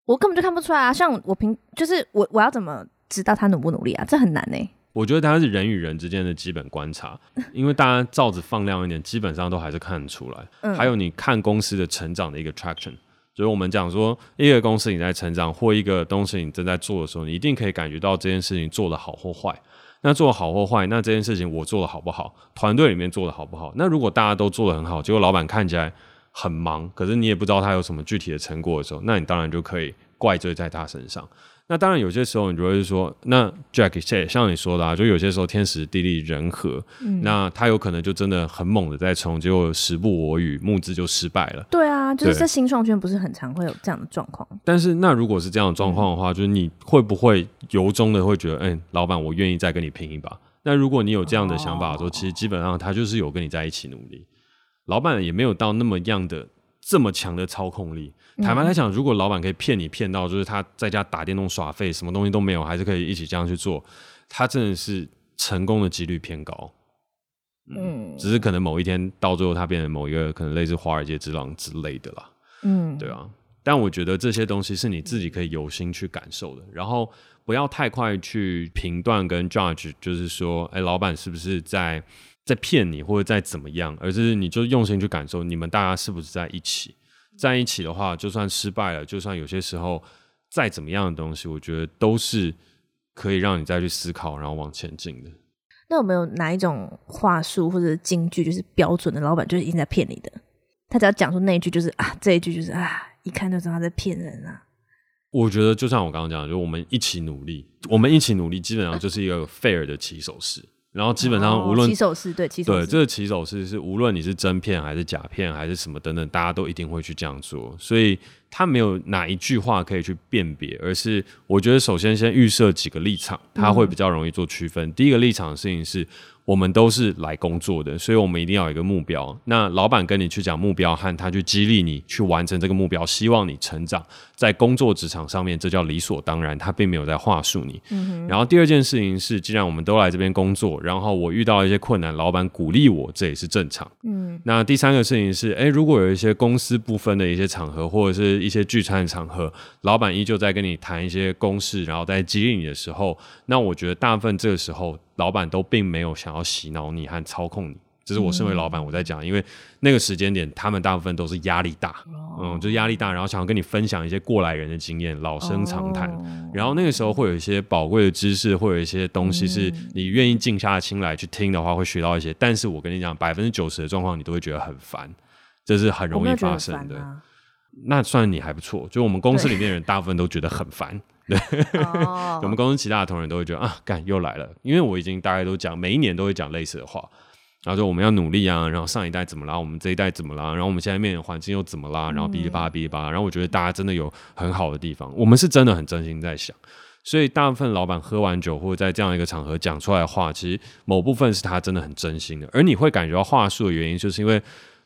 Speaker 1: 我根本就看不出来啊。像我平就是我我要怎么知道他努不努力啊？这很难呢。
Speaker 2: 我觉得它是人与人之间的基本观察，因为大家罩子放亮一点，基本上都还是看得出来。嗯、还有你看公司的成长的一个 traction，就是我们讲说一个公司你在成长或一个东西你正在做的时候，你一定可以感觉到这件事情做得好或坏。那做得好或坏，那这件事情我做得好不好？团队里面做得好不好？那如果大家都做得很好，结果老板看起来很忙，可是你也不知道他有什么具体的成果的时候，那你当然就可以怪罪在他身上。那当然，有些时候你就会说，那 Jack 像你说的啊，就有些时候天时地利人和，嗯、那他有可能就真的很猛的在冲，结果时不我与，募资就失败了。
Speaker 1: 对啊，就是在新创圈不是很常会有这样的状况。
Speaker 2: 但是那如果是这样的状况的话，嗯、就是你会不会由衷的会觉得，哎、欸，老板，我愿意再跟你拼一把？那如果你有这样的想法的时候，说其实基本上他就是有跟你在一起努力，老板也没有到那么样的。这么强的操控力，坦白来讲，如果老板可以骗你骗到，就是他在家打电动耍废，什么东西都没有，还是可以一起这样去做，他真的是成功的几率偏高。嗯，嗯，只是可能某一天到最后，他变成某一个可能类似华尔街之狼之类的啦。嗯，对啊。但我觉得这些东西是你自己可以有心去感受的，然后不要太快去评断跟 judge，就是说，哎，老板是不是在。在骗你或者在怎么样，而是你就用心去感受，你们大家是不是在一起？在一起的话，就算失败了，就算有些时候再怎么样的东西，我觉得都是可以让你再去思考，然后往前进的。
Speaker 1: 那有没有哪一种话术或者金句，就是标准的老板就是一直在骗你的？他只要讲出那一句，就是啊，这一句就是啊，一看就知道他在骗人啊。
Speaker 2: 我觉得就像我刚刚讲的，就我们一起努力，我们一起努力，基本上就是一个 fair 的起手式。然后基本上无论、哦、起手式对，起手这个起手式是无论你是真片还是假片还是什么等等，大家都一定会去这样做，所以他没有哪一句话可以去辨别，而是我觉得首先先预设几个立场，他会比较容易做区分。嗯、第一个立场的事情是。我们都是来工作的，所以我们一定要有一个目标。那老板跟你去讲目标，和他去激励你去完成这个目标，希望你成长在工作职场上面，这叫理所当然。他并没有在话术你。嗯、然后第二件事情是，既然我们都来这边工作，然后我遇到一些困难，老板鼓励我，这也是正常。嗯。那第三个事情是，诶，如果有一些公私不分的一些场合，或者是一些聚餐的场合，老板依旧在跟你谈一些公事，然后在激励你的时候，那我觉得大部分这个时候。老板都并没有想要洗脑你和操控你，这是我身为老板我在讲，因为那个时间点他们大部分都是压力大，嗯，就压力大，然后想要跟你分享一些过来人的经验，老生常谈，然后那个时候会有一些宝贵的知识，会有一些东西是你愿意静下心来去听的话，会学到一些。但是我跟你讲，百分之九十的状况你都会觉得很烦，这是很容易发生的。那算你还不错，就我们公司里面的人大部分都觉得很烦。对，我们公司其他的同仁都会觉得啊，干又来了，因为我已经大概都讲，每一年都会讲类似的话，然后说我们要努力啊，然后上一代怎么啦，我们这一代怎么啦，然后我们现在面临环境又怎么啦，然后哔哩吧啦哔哩吧啦，然后我觉得大家真的有很好的地方，我们是真的很真心在想，所以大部分老板喝完酒或者在这样一个场合讲出来的话，其实某部分是他真的很真心的，而你会感觉到话术的原因，就是因为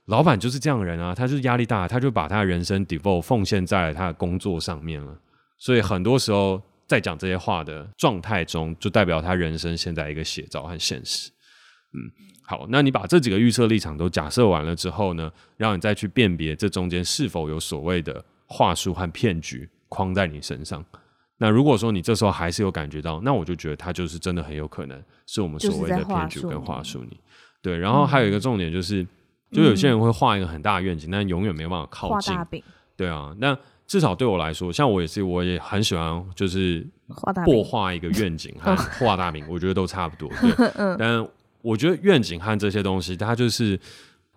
Speaker 2: 老板就是这样的人啊，他就是压力大，他就把他的人生 devote 奉献在他的工作上面了。所以很多时候在讲这些话的状态中，就代表他人生现在一个写照和现实。嗯，好，那你把这几个预设立场都假设完了之后呢，让你再去辨别这中间是否有所谓的话术和骗局框在你身上。那如果说你这时候还是有感觉到，那我就觉得他就是真的很有可能是我们所谓的骗局跟话术你。对，然后还有一个重点就是，就有些人会画一个很大的愿景，但永远没办法靠近。
Speaker 1: 画大饼。
Speaker 2: 对啊，那至少对我来说，像我也是，我也很喜欢，就是破画一个愿景和画大饼，我觉得都差不多。对，但我觉得愿景和这些东西，它就是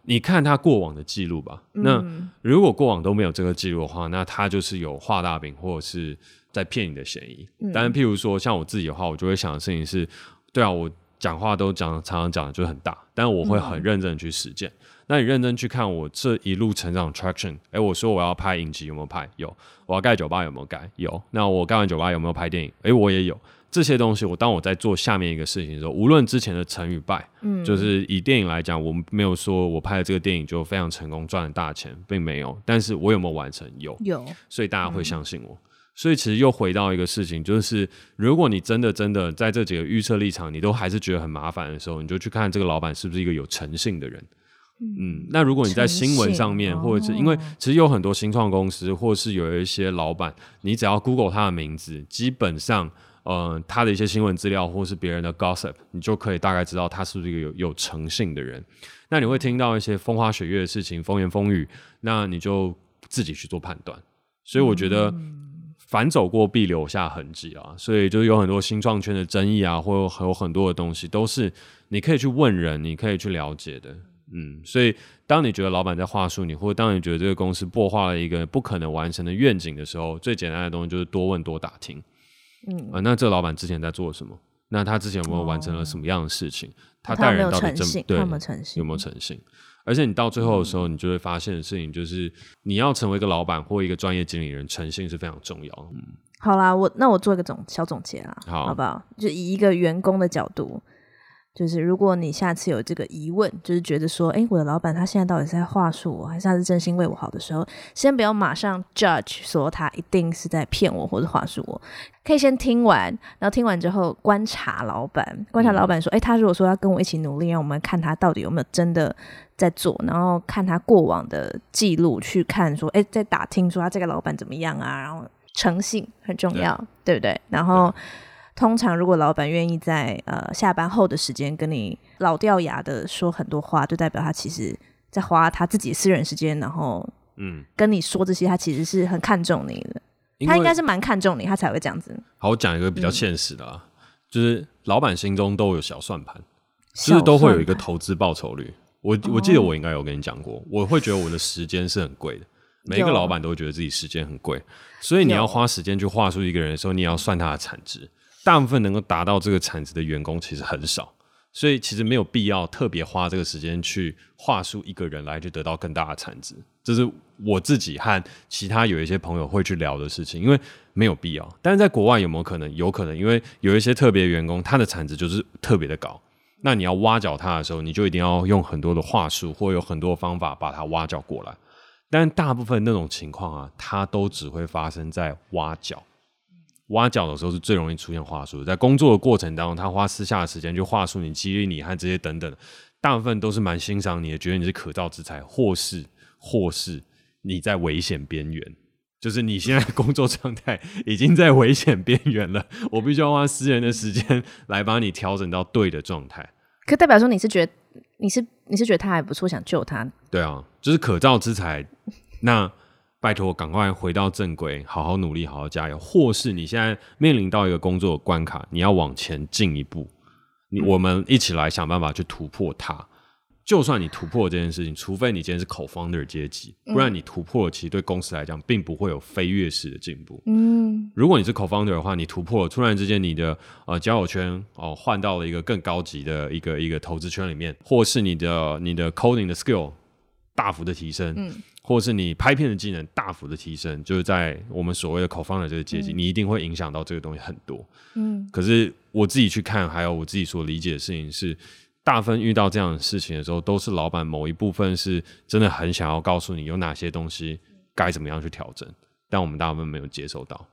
Speaker 2: 你看他过往的记录吧。那如果过往都没有这个记录的话，那他就是有画大饼或者是在骗你的嫌疑。但是譬如说像我自己的话，我就会想的事情是，对啊，我。讲话都讲，常常讲的就很大，但我会很认真的去实践。嗯、那你认真去看我这一路成长 traction，哎，我说我要拍影集有没有拍？有。我要盖酒吧有没有盖？有。那我盖完酒吧有没有拍电影？哎，我也有。这些东西，我当我在做下面一个事情的时候，无论之前的成与败，嗯，就是以电影来讲，我没有说我拍的这个电影就非常成功赚了大钱，并没有。但是我有没有完成？有，
Speaker 1: 有。
Speaker 2: 所以大家会相信我。嗯所以其实又回到一个事情，就是如果你真的真的在这几个预测立场，你都还是觉得很麻烦的时候，你就去看这个老板是不是一个有诚信的人。嗯，那如果你在新闻上面，或者是因为其实有很多新创公司，或是有一些老板，你只要 Google 他的名字，基本上，呃，他的一些新闻资料或是别人的 gossip，你就可以大概知道他是不是一个有有诚信的人。那你会听到一些风花雪月的事情，风言风语，那你就自己去做判断。所以我觉得。反走过必留下痕迹啊，所以就是有很多新创圈的争议啊，或有很多的东西都是你可以去问人，你可以去了解的。嗯，所以当你觉得老板在话术你，或者当你觉得这个公司擘画了一个不可能完成的愿景的时候，最简单的东西就是多问多打听。嗯，啊，那这个老板之前在做什么？那他之前有没有完成了什么样的事情？哦、他带人到底真对有没有诚信？有没有诚信？而且你到最后的时候，你就会发现的事情就是，你要成为一个老板或一个专业经理人，诚信是非常重要。嗯，
Speaker 1: 好啦，我那我做一个总小总结啦，好，好不好？就以一个员工的角度。就是如果你下次有这个疑问，就是觉得说，哎，我的老板他现在到底是在话术我，还是他是真心为我好的时候，先不要马上 judge 说他一定是在骗我或者话术我，可以先听完，然后听完之后观察老板，观察老板说，哎，他如果说要跟我一起努力，让我们看他到底有没有真的在做，然后看他过往的记录，去看说，哎，在打听说他这个老板怎么样啊，然后诚信很重要，对，对不对？然后。通常，如果老板愿意在呃下班后的时间跟你老掉牙的说很多话，就代表他其实在花他自己私人时间，然后嗯跟你说这些，他其实是很看重你的。他应该是蛮看重你，他才会这样子。
Speaker 2: 好，我讲一个比较现实的啊，嗯、就是老板心中都有小算盘，就是都会有一个投资报酬率。我我记得我应该有跟你讲过，哦、我会觉得我的时间是很贵的。每一个老板都会觉得自己时间很贵，所以你要花时间去画出一个人的时候，你也要算他的产值。大部分能够达到这个产值的员工其实很少，所以其实没有必要特别花这个时间去话术一个人来去得到更大的产值。这是我自己和其他有一些朋友会去聊的事情，因为没有必要。但是在国外有没有可能？有可能，因为有一些特别员工，他的产值就是特别的高。那你要挖角他的时候，你就一定要用很多的话术，或有很多方法把他挖角过来。但大部分那种情况啊，它都只会发生在挖角。挖角的时候是最容易出现话术，在工作的过程当中，他花私下的时间去话术你、激励你和这些等等，大部分都是蛮欣赏你的，觉得你是可造之才，或是或是你在危险边缘，就是你现在工作状态已经在危险边缘了，我必须要花私人的时间来把你调整到对的状态。
Speaker 1: 可代表说你是觉得你是你是觉得他还不错，想救他？
Speaker 2: 对啊，就是可造之才，那。拜托，赶快回到正轨，好好努力，好好加油。或是你现在面临到一个工作的关卡，你要往前进一步，你我们一起来想办法去突破它。就算你突破这件事情，除非你今天是 co-founder 阶级，不然你突破了，其实对公司来讲，并不会有飞跃式的进步。嗯，如果你是 co-founder 的话，你突破了，突然之间你的呃交友圈哦换到了一个更高级的一个一个投资圈里面，或是你的你的 coding 的 skill 大幅的提升。嗯。或是你拍片的技能大幅的提升，就是在我们所谓的 co-founder 这个阶级，嗯、你一定会影响到这个东西很多。嗯，可是我自己去看，还有我自己所理解的事情是，大部分遇到这样的事情的时候，都是老板某一部分是真的很想要告诉你有哪些东西该怎么样去调整，但我们大部分没有接受到。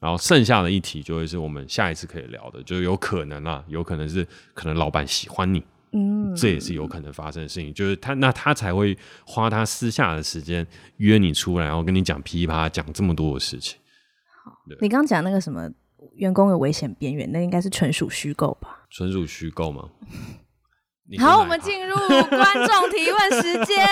Speaker 2: 然后剩下的一题就会是我们下一次可以聊的，就有可能啊，有可能是可能老板喜欢你。嗯，这也是有可能发生的事情，就是他那他才会花他私下的时间约你出来，然后跟你讲噼啪讲这么多的事情。
Speaker 1: 好，你刚刚讲那个什么员工有危险边缘，那应该是纯属虚构吧？
Speaker 2: 纯属虚构吗？
Speaker 1: 好，我们进入观众提问时间。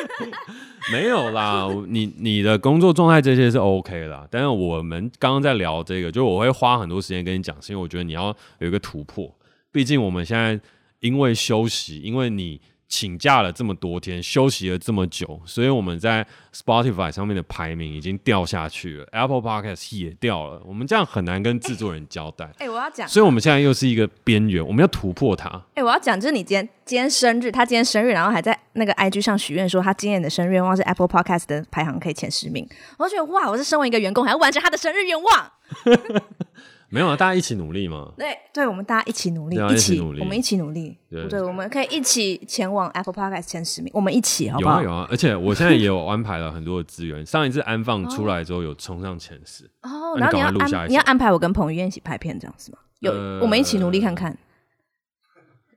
Speaker 2: 没有啦，你你的工作状态这些是 OK 啦。但是我们刚刚在聊这个，就我会花很多时间跟你讲，是因为我觉得你要有一个突破。毕竟我们现在因为休息，因为你。请假了这么多天，休息了这么久，所以我们在 Spotify 上面的排名已经掉下去了，Apple Podcast 也掉了。我们这样很难跟制作人交代。
Speaker 1: 哎、欸，我要讲，
Speaker 2: 所以我们现在又是一个边缘，我们要突破它。
Speaker 1: 哎、欸，我要讲，就是你今天今天生日，他今天生日，然后还在那个 IG 上许愿说他今年的生日愿望是 Apple Podcast 的排行可以前十名。我就觉得哇，我是身为一个员工，还要完成他的生日愿望。
Speaker 2: 没有啊，大家一起努力嘛。
Speaker 1: 对对，我们大家一起努力，一起努力，我们一起努力。对，对，我们可以一起前往 Apple Podcast 前十名，我们一起好不好？
Speaker 2: 有啊有啊，而且我现在也有安排了很多的资源。上一次安放出来之后，有冲上前十。
Speaker 1: 哦，然后你要安，你要安排我跟彭于晏一起拍片，这样是吗？有，我们一起努力看看。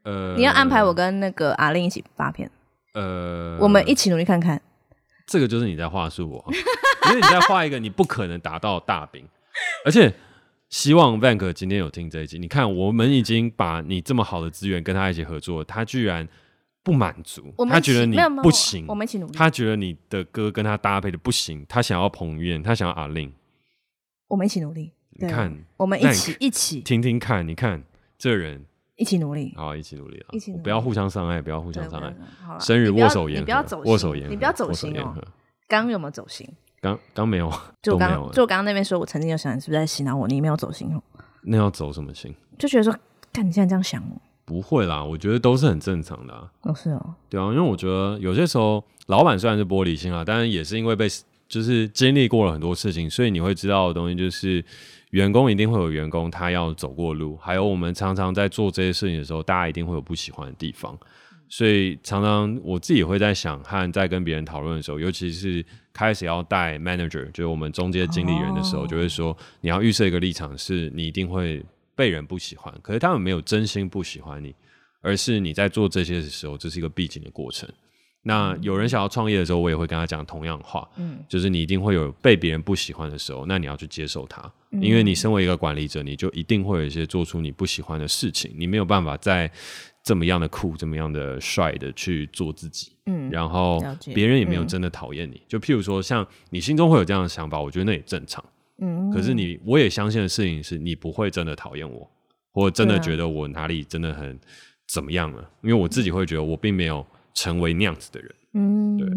Speaker 1: 呃，你要安排我跟那个阿令一起发片。呃，我们一起努力看看。
Speaker 2: 这个就是你在话术我，因为你在画一个你不可能达到的大饼，而且。希望 Vank 今天有听这一集。你看，我们已经把你这么好的资源跟他一起合作，他居然不满足，他觉得你不行。
Speaker 1: 我们一起努力。
Speaker 2: 他觉得你的歌跟他搭配的不行，他想要彭于晏，他想要阿令。
Speaker 1: 我们一起努力。
Speaker 2: 你看，
Speaker 1: 我们一起一起
Speaker 2: 听听看，你看这人
Speaker 1: 一起努力，
Speaker 2: 好，一起努力啊！
Speaker 1: 一起
Speaker 2: 不要互相伤害，不要互相伤害。生日握手言和，
Speaker 1: 不要走
Speaker 2: 握手言和，
Speaker 1: 你不要走心哦。刚刚有没有走心？
Speaker 2: 刚刚没有，
Speaker 1: 就刚就刚刚那边说，我曾经有想，你是不是在洗脑我？你没有走心哦。
Speaker 2: 那要走什么心？
Speaker 1: 就觉得说，看你现在这样想我，
Speaker 2: 不会啦，我觉得都是很正常的啊。
Speaker 1: 哦，是哦，
Speaker 2: 对啊，因为我觉得有些时候，老板虽然是玻璃心啊，但是也是因为被就是经历过了很多事情，所以你会知道的东西就是，员工一定会有员工他要走过路，还有我们常常在做这些事情的时候，大家一定会有不喜欢的地方，所以常常我自己也会在想，和在跟别人讨论的时候，尤其是开始要带 manager，就是我们中间经理人的时候，就会说你要预设一个立场，是你一定会被人不喜欢，可是他们没有真心不喜欢你，而是你在做这些的时候，这是一个必经的过程。那有人想要创业的时候，我也会跟他讲同样话，嗯，就是你一定会有被别人不喜欢的时候，那你要去接受它，因为你身为一个管理者，你就一定会有一些做出你不喜欢的事情，你没有办法在。这么样的酷，这么样的帅的去做自己，嗯，然后别人也没有真的讨厌你，嗯，就譬如说，像你心中会有这样的想法，我觉得那也正常，嗯，可是你，我也相信的事情是你不会真的讨厌我，或真的觉得我哪里真的很怎么样了，啊，因为我自己会觉得我并没有成为那样子的人，嗯，对，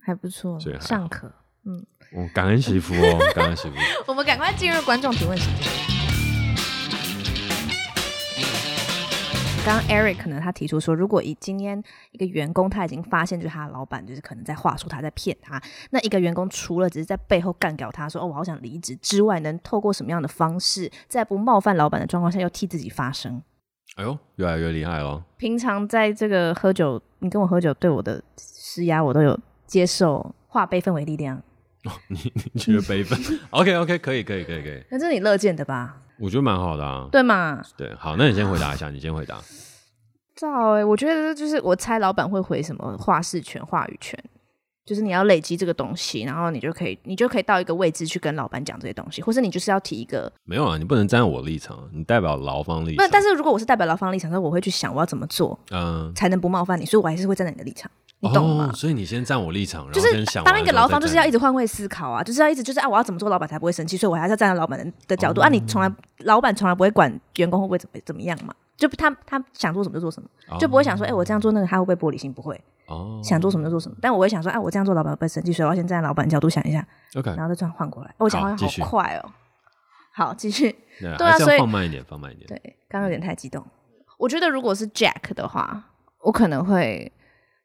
Speaker 1: 还不错，尚可，嗯，
Speaker 2: 我感恩媳妇哦，感恩媳妇，
Speaker 1: 我们赶快进入观众提问时间。刚刚 Eric 可能他提出说，如果以今天一个员工他已经发现，就是他的老板就是可能在话术，他在骗他，那一个员工除了只是在背后干掉他说哦，我好想离职之外，能透过什么样的方式，在不冒犯老板的状况下，又替自己发声？
Speaker 2: 哎呦，越来越厉害了！
Speaker 1: 平常在这个喝酒，你跟我喝酒对我的施压，我都有接受，化悲愤为力量。
Speaker 2: 哦，你你觉得悲愤？OK OK，可以可以可以可以，
Speaker 1: 那这是你乐见的吧？
Speaker 2: 我觉得蛮好的啊，
Speaker 1: 对嘛？
Speaker 2: 对，好，那你先回答一下，你先回答。
Speaker 1: 照哎、欸，我觉得就是我猜老板会回什么话事权、话语权，就是你要累积这个东西，然后你就可以，你就可以到一个位置去跟老板讲这些东西，或是你就是要提一个。
Speaker 2: 没有啊，你不能站我立场，你代表劳方立场。
Speaker 1: 不，但是如果我是代表劳方立场，那我会去想我要怎么做，嗯，才能不冒犯你，所以我还是会站在你的立场。你懂吗？
Speaker 2: 哦，所以你先站我立场，然后先想。
Speaker 1: 当一个劳方就是要一直换位思考啊，就是要一直就是啊，我要怎么做，老板才不会生气？所以我还是要站在老板的角度，哦，啊。你从来老板从来不会管员工会不会怎么怎么样嘛？就他他想做什么就做什么，哦，就不会想说，哎，欸，我这样做那个他会不会玻璃心？不会。哦。想做什么就做什么，但我会想说，哎，啊，我这样做老板会不会生气？所以我要先站在老板的角度想一下。OK。然后再这样换过来。我讲话好快哦。好，继续。对啊，所以
Speaker 2: 放慢一点，放慢一点。
Speaker 1: 对，刚刚有点太激动。我觉得如果是 Jack 的话，我可能会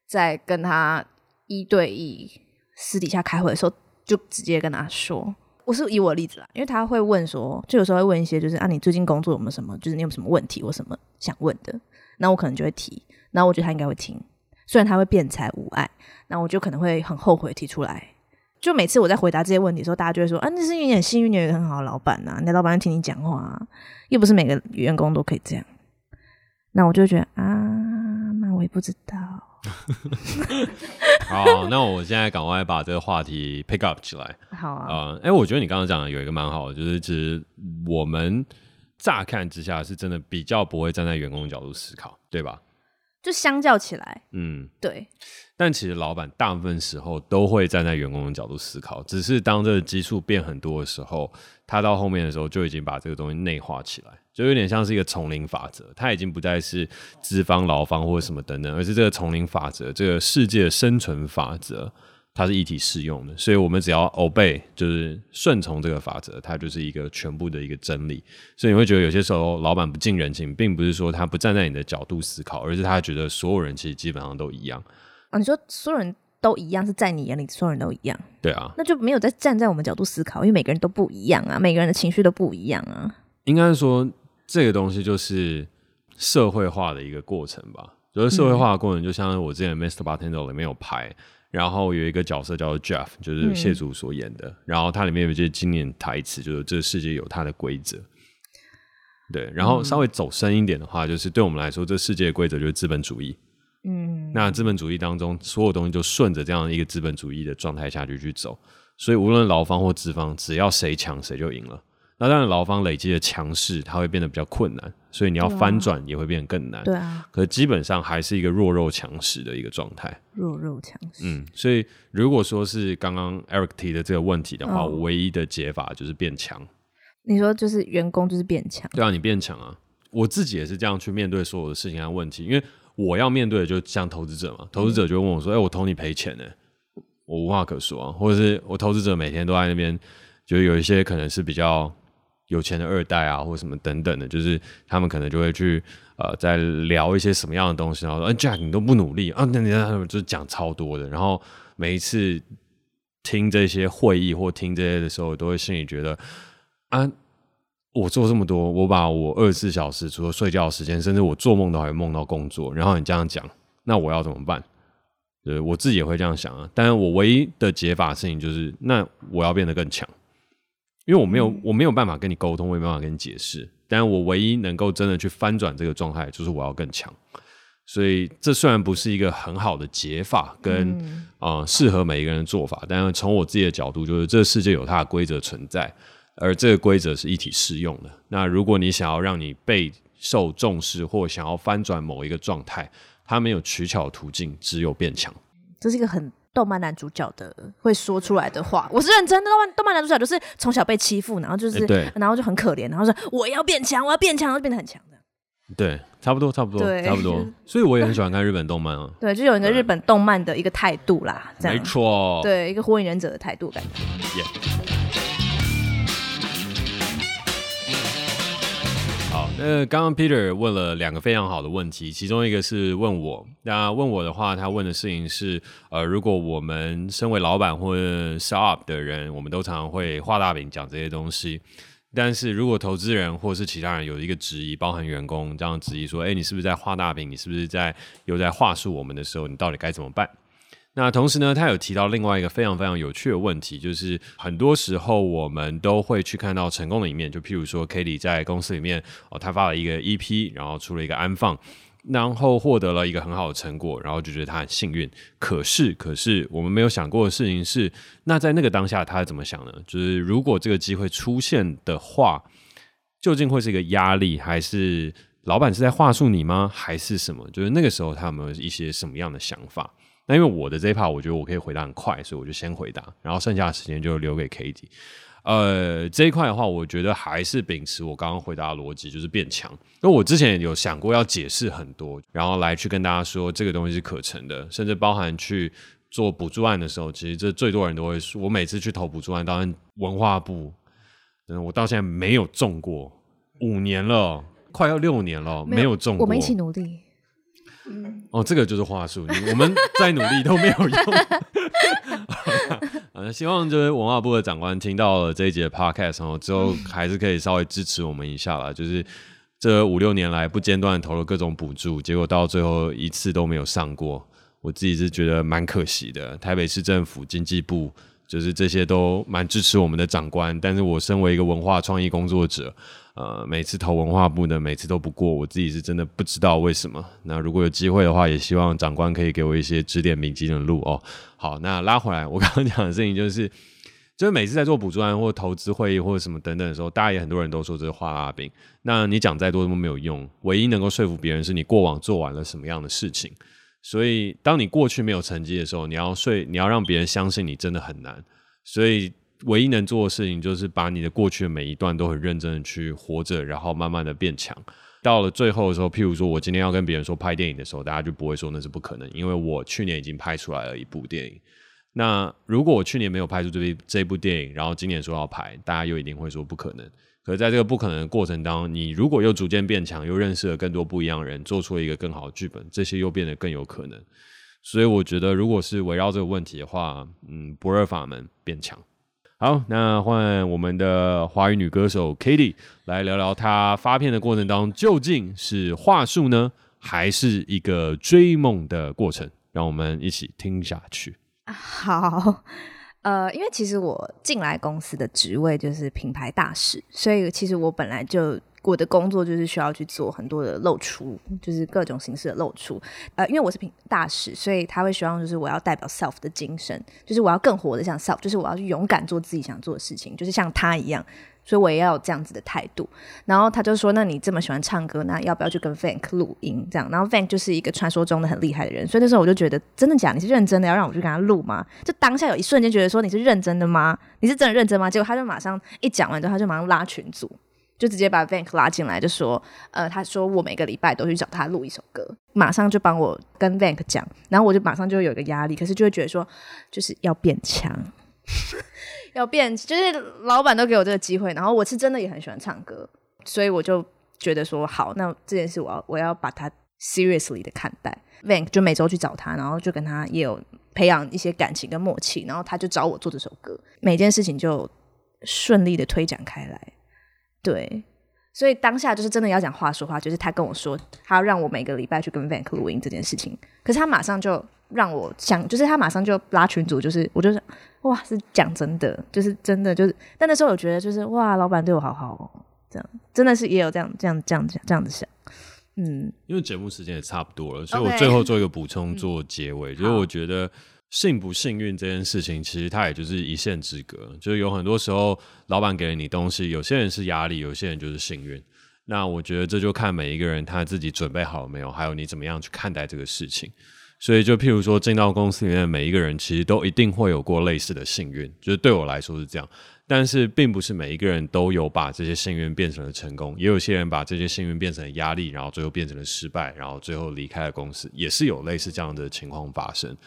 Speaker 1: 在跟他。一对一私底下开会的时候，就直接跟他说，我是以我的例子啦，因为他会问说，就有时候会问一些，就是啊，你最近工作有没有什么，就是你有什么问题或什么想问的，那我可能就会提，那我觉得他应该会听，虽然他会辩才无碍，那我就可能会很后悔提出来。就每次我在回答这些问题的时候，大家就会说，啊，那是因为你很幸运，你有一个很好的老板呐，你的老板听你讲话啊，又不是每个员工都可以这样，那我就觉得啊，那我也不知道。
Speaker 2: 好，那我现在赶快把这个话题 pick up 起来。
Speaker 1: 好啊，
Speaker 2: 呃，哎、欸，我觉得你刚刚讲的有一个蛮好的，就是其实我们乍看之下是真的比较不会站在员工的角度思考，对吧？
Speaker 1: 就相较起来，
Speaker 2: 嗯，
Speaker 1: 对。
Speaker 2: 但其实老板大部分时候都会站在员工的角度思考，只是当这个基数变很多的时候，他到后面的时候就已经把这个东西内化起来，就有点像是一个丛林法则，它已经不再是资方、劳方或者什么等等，而是这个丛林法则，这个世界生存法则。它是一体适用的，所以我们只要 obey，就是顺从这个法则，它就是一个全部的一个真理。所以你会觉得有些时候老板不近人情，并不是说他不站在你的角度思考，而是他觉得所有人其实基本上都一样。
Speaker 1: 啊，你说所有人都一样，是在你眼里所有人都一样？
Speaker 2: 对啊，
Speaker 1: 那就没有在站在我们角度思考，因为每个人都不一样啊，每个人的情绪都不一样啊。
Speaker 2: 应该说这个东西就是社会化的一个过程吧。就是社会化的过程，就像我之前《Mr. Bartender》里面有拍。然后有一个角色叫做 Jeff，就是谢祖所演的。嗯、然后它里面有一些经典台词，就是这个世界有它的规则。对，然后稍微走深一点的话，就是对我们来说，这世界的规则就是资本主义。嗯，那资本主义当中，所有东西就顺着这样一个资本主义的状态下去去走。所以无论劳方或资方，只要谁强谁就赢了。那当然，劳方累积的强势，它会变得比较困难，所以你要翻转也会变得更难。
Speaker 1: 对啊，
Speaker 2: 可是基本上还是一个弱肉强食的一个状态。
Speaker 1: 弱肉强食。
Speaker 2: 嗯，所以如果说是刚刚 Eric 提的这个问题的话，哦、我唯一的解法就是变强。
Speaker 1: 你说就是员工就是变强？
Speaker 2: 对啊，你变强啊！我自己也是这样去面对所有的事情和问题，因为我要面对的就像投资者嘛，投资者就会问我说：“哎、我投你赔钱呢？”我无话可说啊，或者是我投资者每天都在那边，就有一些可能是比较。有钱的二代啊，或什么等等的，就是他们可能就会去呃，在聊一些什么样的东西，然后说：“哎，Jack，你都不努力啊？”那你他们就讲超多的。然后每一次听这些会议或听这些的时候，都会心里觉得：啊，我做这么多，我把我二十四小时除了睡觉时间，甚至我做梦都还会梦到工作。然后你这样讲，那我要怎么办？对，我自己也会这样想啊。但是我唯一的解法事情就是，那我要变得更强。因为我没有，我没有办法跟你沟通，我也没办法跟你解释。但我唯一能够真的去翻转这个状态，就是我要更强。所以这虽然不是一个很好的解法，跟啊适合每一个人的做法，但是从我自己的角度，就是这个世界有它的规则存在，而这个规则是一体适用的。那如果你想要让你备受重视，或想要翻转某一个状态，它没有取巧的途径，只有变强。
Speaker 1: 这是一个很。动漫男主角的会说出来的话，我是认真的。动漫动漫男主角就是从小被欺负，然后就是，欸、然后就很可怜，然后说我要变强，我要变强，然后变得很强的。
Speaker 2: 对，差不多，差不多，差不多。所以我也很喜欢看日本动漫啊。
Speaker 1: 对，就有一个日本动漫的一个态度啦，这样
Speaker 2: 没错。
Speaker 1: 对，一个火影忍者的态度感觉。
Speaker 2: Yeah. 那刚刚 Peter 问了两个非常好的问题，其中一个是问我，那问我的话，他问的事情是，呃，如果我们身为老板或 shop 的人，我们都常常会画大饼讲这些东西，但是如果投资人或是其他人有一个质疑，包含员工这样质疑说，哎，你是不是在画大饼？你是不是在又在话术我们的时候，你到底该怎么办？那同时呢，他有提到另外一个非常非常有趣的问题，就是很多时候我们都会去看到成功的一面，就譬如说 Katie 在公司里面哦，他发了一个 EP，然后出了一个安放，然后获得了一个很好的成果，然后就觉得他很幸运。可是，可是我们没有想过的事情是，那在那个当下他怎么想呢？就是如果这个机会出现的话，究竟会是一个压力，还是老板是在话术你吗？还是什么？就是那个时候他有没有一些什么样的想法？那因为我的这一 part，我觉得我可以回答很快，所以我就先回答，然后剩下的时间就留给 Katie。呃，这一块的话，我觉得还是秉持我刚刚回答的逻辑，就是变强。因为我之前有想过要解释很多，然后来去跟大家说这个东西是可成的，甚至包含去做补助案的时候，其实这最多人都会说，我每次去投补助案，当然文化部，嗯，我到现在没有中过，五年了，快要六年了，没有，没有中过，
Speaker 1: 我们一起努力。
Speaker 2: 哦，这个就是话术，我们再努力都没有用。呃，希望就是文化部的长官听到了这一集的 podcast 然后之后还是可以稍微支持我们一下啦。就是这五六年来不间断投了各种补助，结果到最后一次都没有上过，我自己是觉得蛮可惜的。台北市政府经济部就是这些都蛮支持我们的长官，但是我身为一个文化创意工作者。呃，每次投文化部的，每次都不过，我自己是真的不知道为什么。那如果有机会的话，也希望长官可以给我一些指点迷津的路哦。好，那拉回来，我刚刚讲的事情就是，就是每次在做补助案或投资会议或者什么等等的时候，大家也很多人都说这是画大饼。那你讲再多都没有用，唯一能够说服别人是你过往做完了什么样的事情。所以，当你过去没有成绩的时候，你要说你要让别人相信你真的很难。所以，唯一能做的事情就是把你的过去的每一段都很认真的去活着，然后慢慢的变强。到了最后的时候，譬如说我今天要跟别人说拍电影的时候，大家就不会说那是不可能，因为我去年已经拍出来了一部电影。那如果我去年没有拍出这部这部电影，然后今年说要拍，大家又一定会说不可能。可是在这个不可能的过程当中，你如果又逐渐变强，又认识了更多不一样的人，做出了一个更好的剧本，这些又变得更有可能。所以我觉得，如果是围绕这个问题的话，嗯，不二法门变强。好，那换我们的华语女歌手 k a t i e 来聊聊她发片的过程当中，究竟是话术呢，还是一个追梦的过程？让我们一起听下去。
Speaker 1: 好，呃，因为其实我进来公司的职位就是品牌大使，所以其实我本来就我的工作就是需要去做很多的露出，就是各种形式的露出。呃，因为我是品大使，所以他会希望就是我要代表 self 的精神，就是我要更活得像 self，就是我要去勇敢做自己想做的事情，就是像他一样。所以我也要有这样子的态度，然后他就说：“那你这么喜欢唱歌，那要不要去跟 Vank 录音？这样，然后 Vank 就是一个传说中的很厉害的人，所以那时候我就觉得，真的假？你是认真的要让我去跟他录吗？就当下有一瞬间觉得说你是认真的吗？你是真的认真吗？结果他就马上一讲完之后，他就马上拉群组，就直接把 Vank 拉进来，就说：呃，他说我每个礼拜都去找他录一首歌，马上就帮我跟 Vank 讲，然后我就马上就有一个压力，可是就会觉得说就是要变强。”要变，就是老板都给我这个机会，然后我是真的也很喜欢唱歌，所以我就觉得说好，那这件事我要我要把它 seriously 的看待。Vank 就每周去找他，然后就跟他也有培养一些感情跟默契，然后他就找我做这首歌，每件事情就顺利的推展开来。对，所以当下就是真的要讲话说话，就是他跟我说他要让我每个礼拜去跟 Vank 录音这件事情，可是他马上就让我想，就是他马上就拉群组，就是我就是。哇，是讲真的，就是真的，就是。但那时候我觉得，就是哇，老板对我好好哦，这样真的是也有这样、这样、这样、这样子想。嗯，
Speaker 2: 因为节目时间也差不多了，所以我最后做一个补充，做结尾。Okay. 就是我觉得幸不幸运这件事情，其实它也就是一线之隔。就是有很多时候，老板给了你东西，有些人是压力，有些人就是幸运。那我觉得这就看每一个人他自己准备好了没有，还有你怎么样去看待这个事情。所以，就譬如说，进到公司里面的每一个人，其实都一定会有过类似的幸运，就是对我来说是这样。但是，并不是每一个人都有把这些幸运变成了成功，也有些人把这些幸运变成了压力，然后最后变成了失败，然后最后离开了公司，也是有类似这样的情况发生。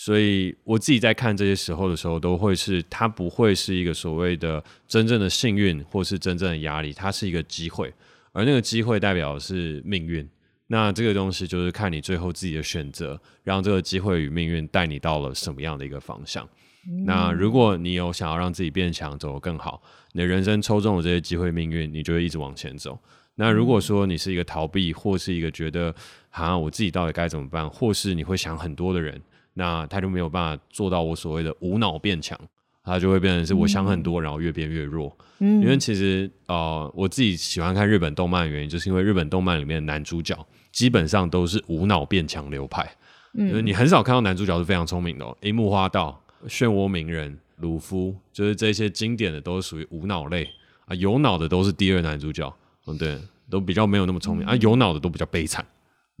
Speaker 2: 所以，我自己在看这些时候的时候，都会是它不会是一个所谓的真正的幸运，或是真正的压力，它是一个机会，而那个机会代表的是命运。那这个东西就是看你最后自己的选择，让这个机会与命运带你到了什么样的一个方向。嗯。那如果你有想要让自己变强，走得更好，你的人生抽中了这些机会命运，你就会一直往前走。那如果说你是一个逃避，或是一个觉得啊我自己到底该怎么办，或是你会想很多的人，那他就没有办法做到我所谓的无脑变强，他就会变成是我想很多，然后越变越弱。嗯。因为其实呃我自己喜欢看日本动漫的原因，就是因为日本动漫里面的男主角。基本上都是无脑变强流派，嗯，就是你很少看到男主角是非常聪明的哦。樱木花道、漩涡鸣人、鲁夫，就是这些经典的都是属于无脑类啊。有脑的都是第二男主角，嗯，对，都比较没有那么聪明啊。有脑的都比较悲惨，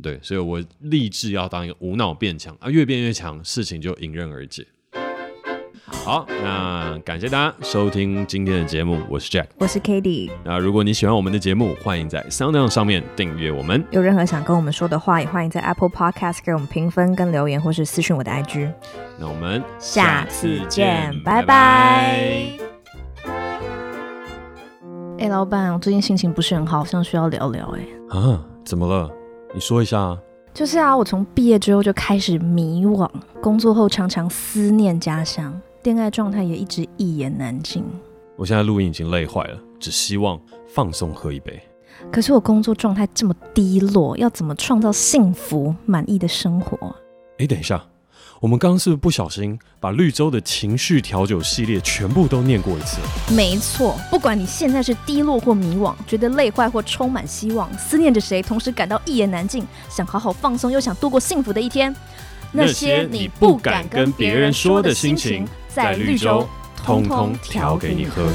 Speaker 2: 对，所以我立志要当一个无脑变强啊，越变越强，事情就迎刃而解。好，那感谢大家收听今天的节目，我是 Jack，
Speaker 1: 我是 Cady。那
Speaker 2: 如果你喜欢我们的节目，欢迎在 SoundOn 上面订阅我们。
Speaker 1: 有任何想跟我们说的话，也欢迎在 Apple Podcast 给我们评分跟留言，或是私讯我的 IG。
Speaker 2: 那我们
Speaker 1: 下次见，拜拜。哎、欸，老板，我最近心情不是很好，好像需要聊聊。哎，
Speaker 2: 啊，怎么了？你说一下啊。
Speaker 1: 就是啊，我从毕业之后就开始迷惘，工作后常常思念家乡。恋爱状态也一直一言难尽。
Speaker 2: 我现在录音已经累坏了，只希望放松喝一杯。
Speaker 1: 可是我工作状态这么低落，要怎么创造幸福满意的生活？
Speaker 2: 哎，等一下，我们刚刚是不是不小心把绿洲的情绪调酒系列全部都念过一次？
Speaker 1: 没错，不管你现在是低落或迷惘，觉得累坏或充满希望，思念着谁，同时感到一言难尽，想好好放松又想度过幸福的一天，
Speaker 2: 那些你不敢跟别人说的心情。在绿洲
Speaker 1: 通通调给你喝。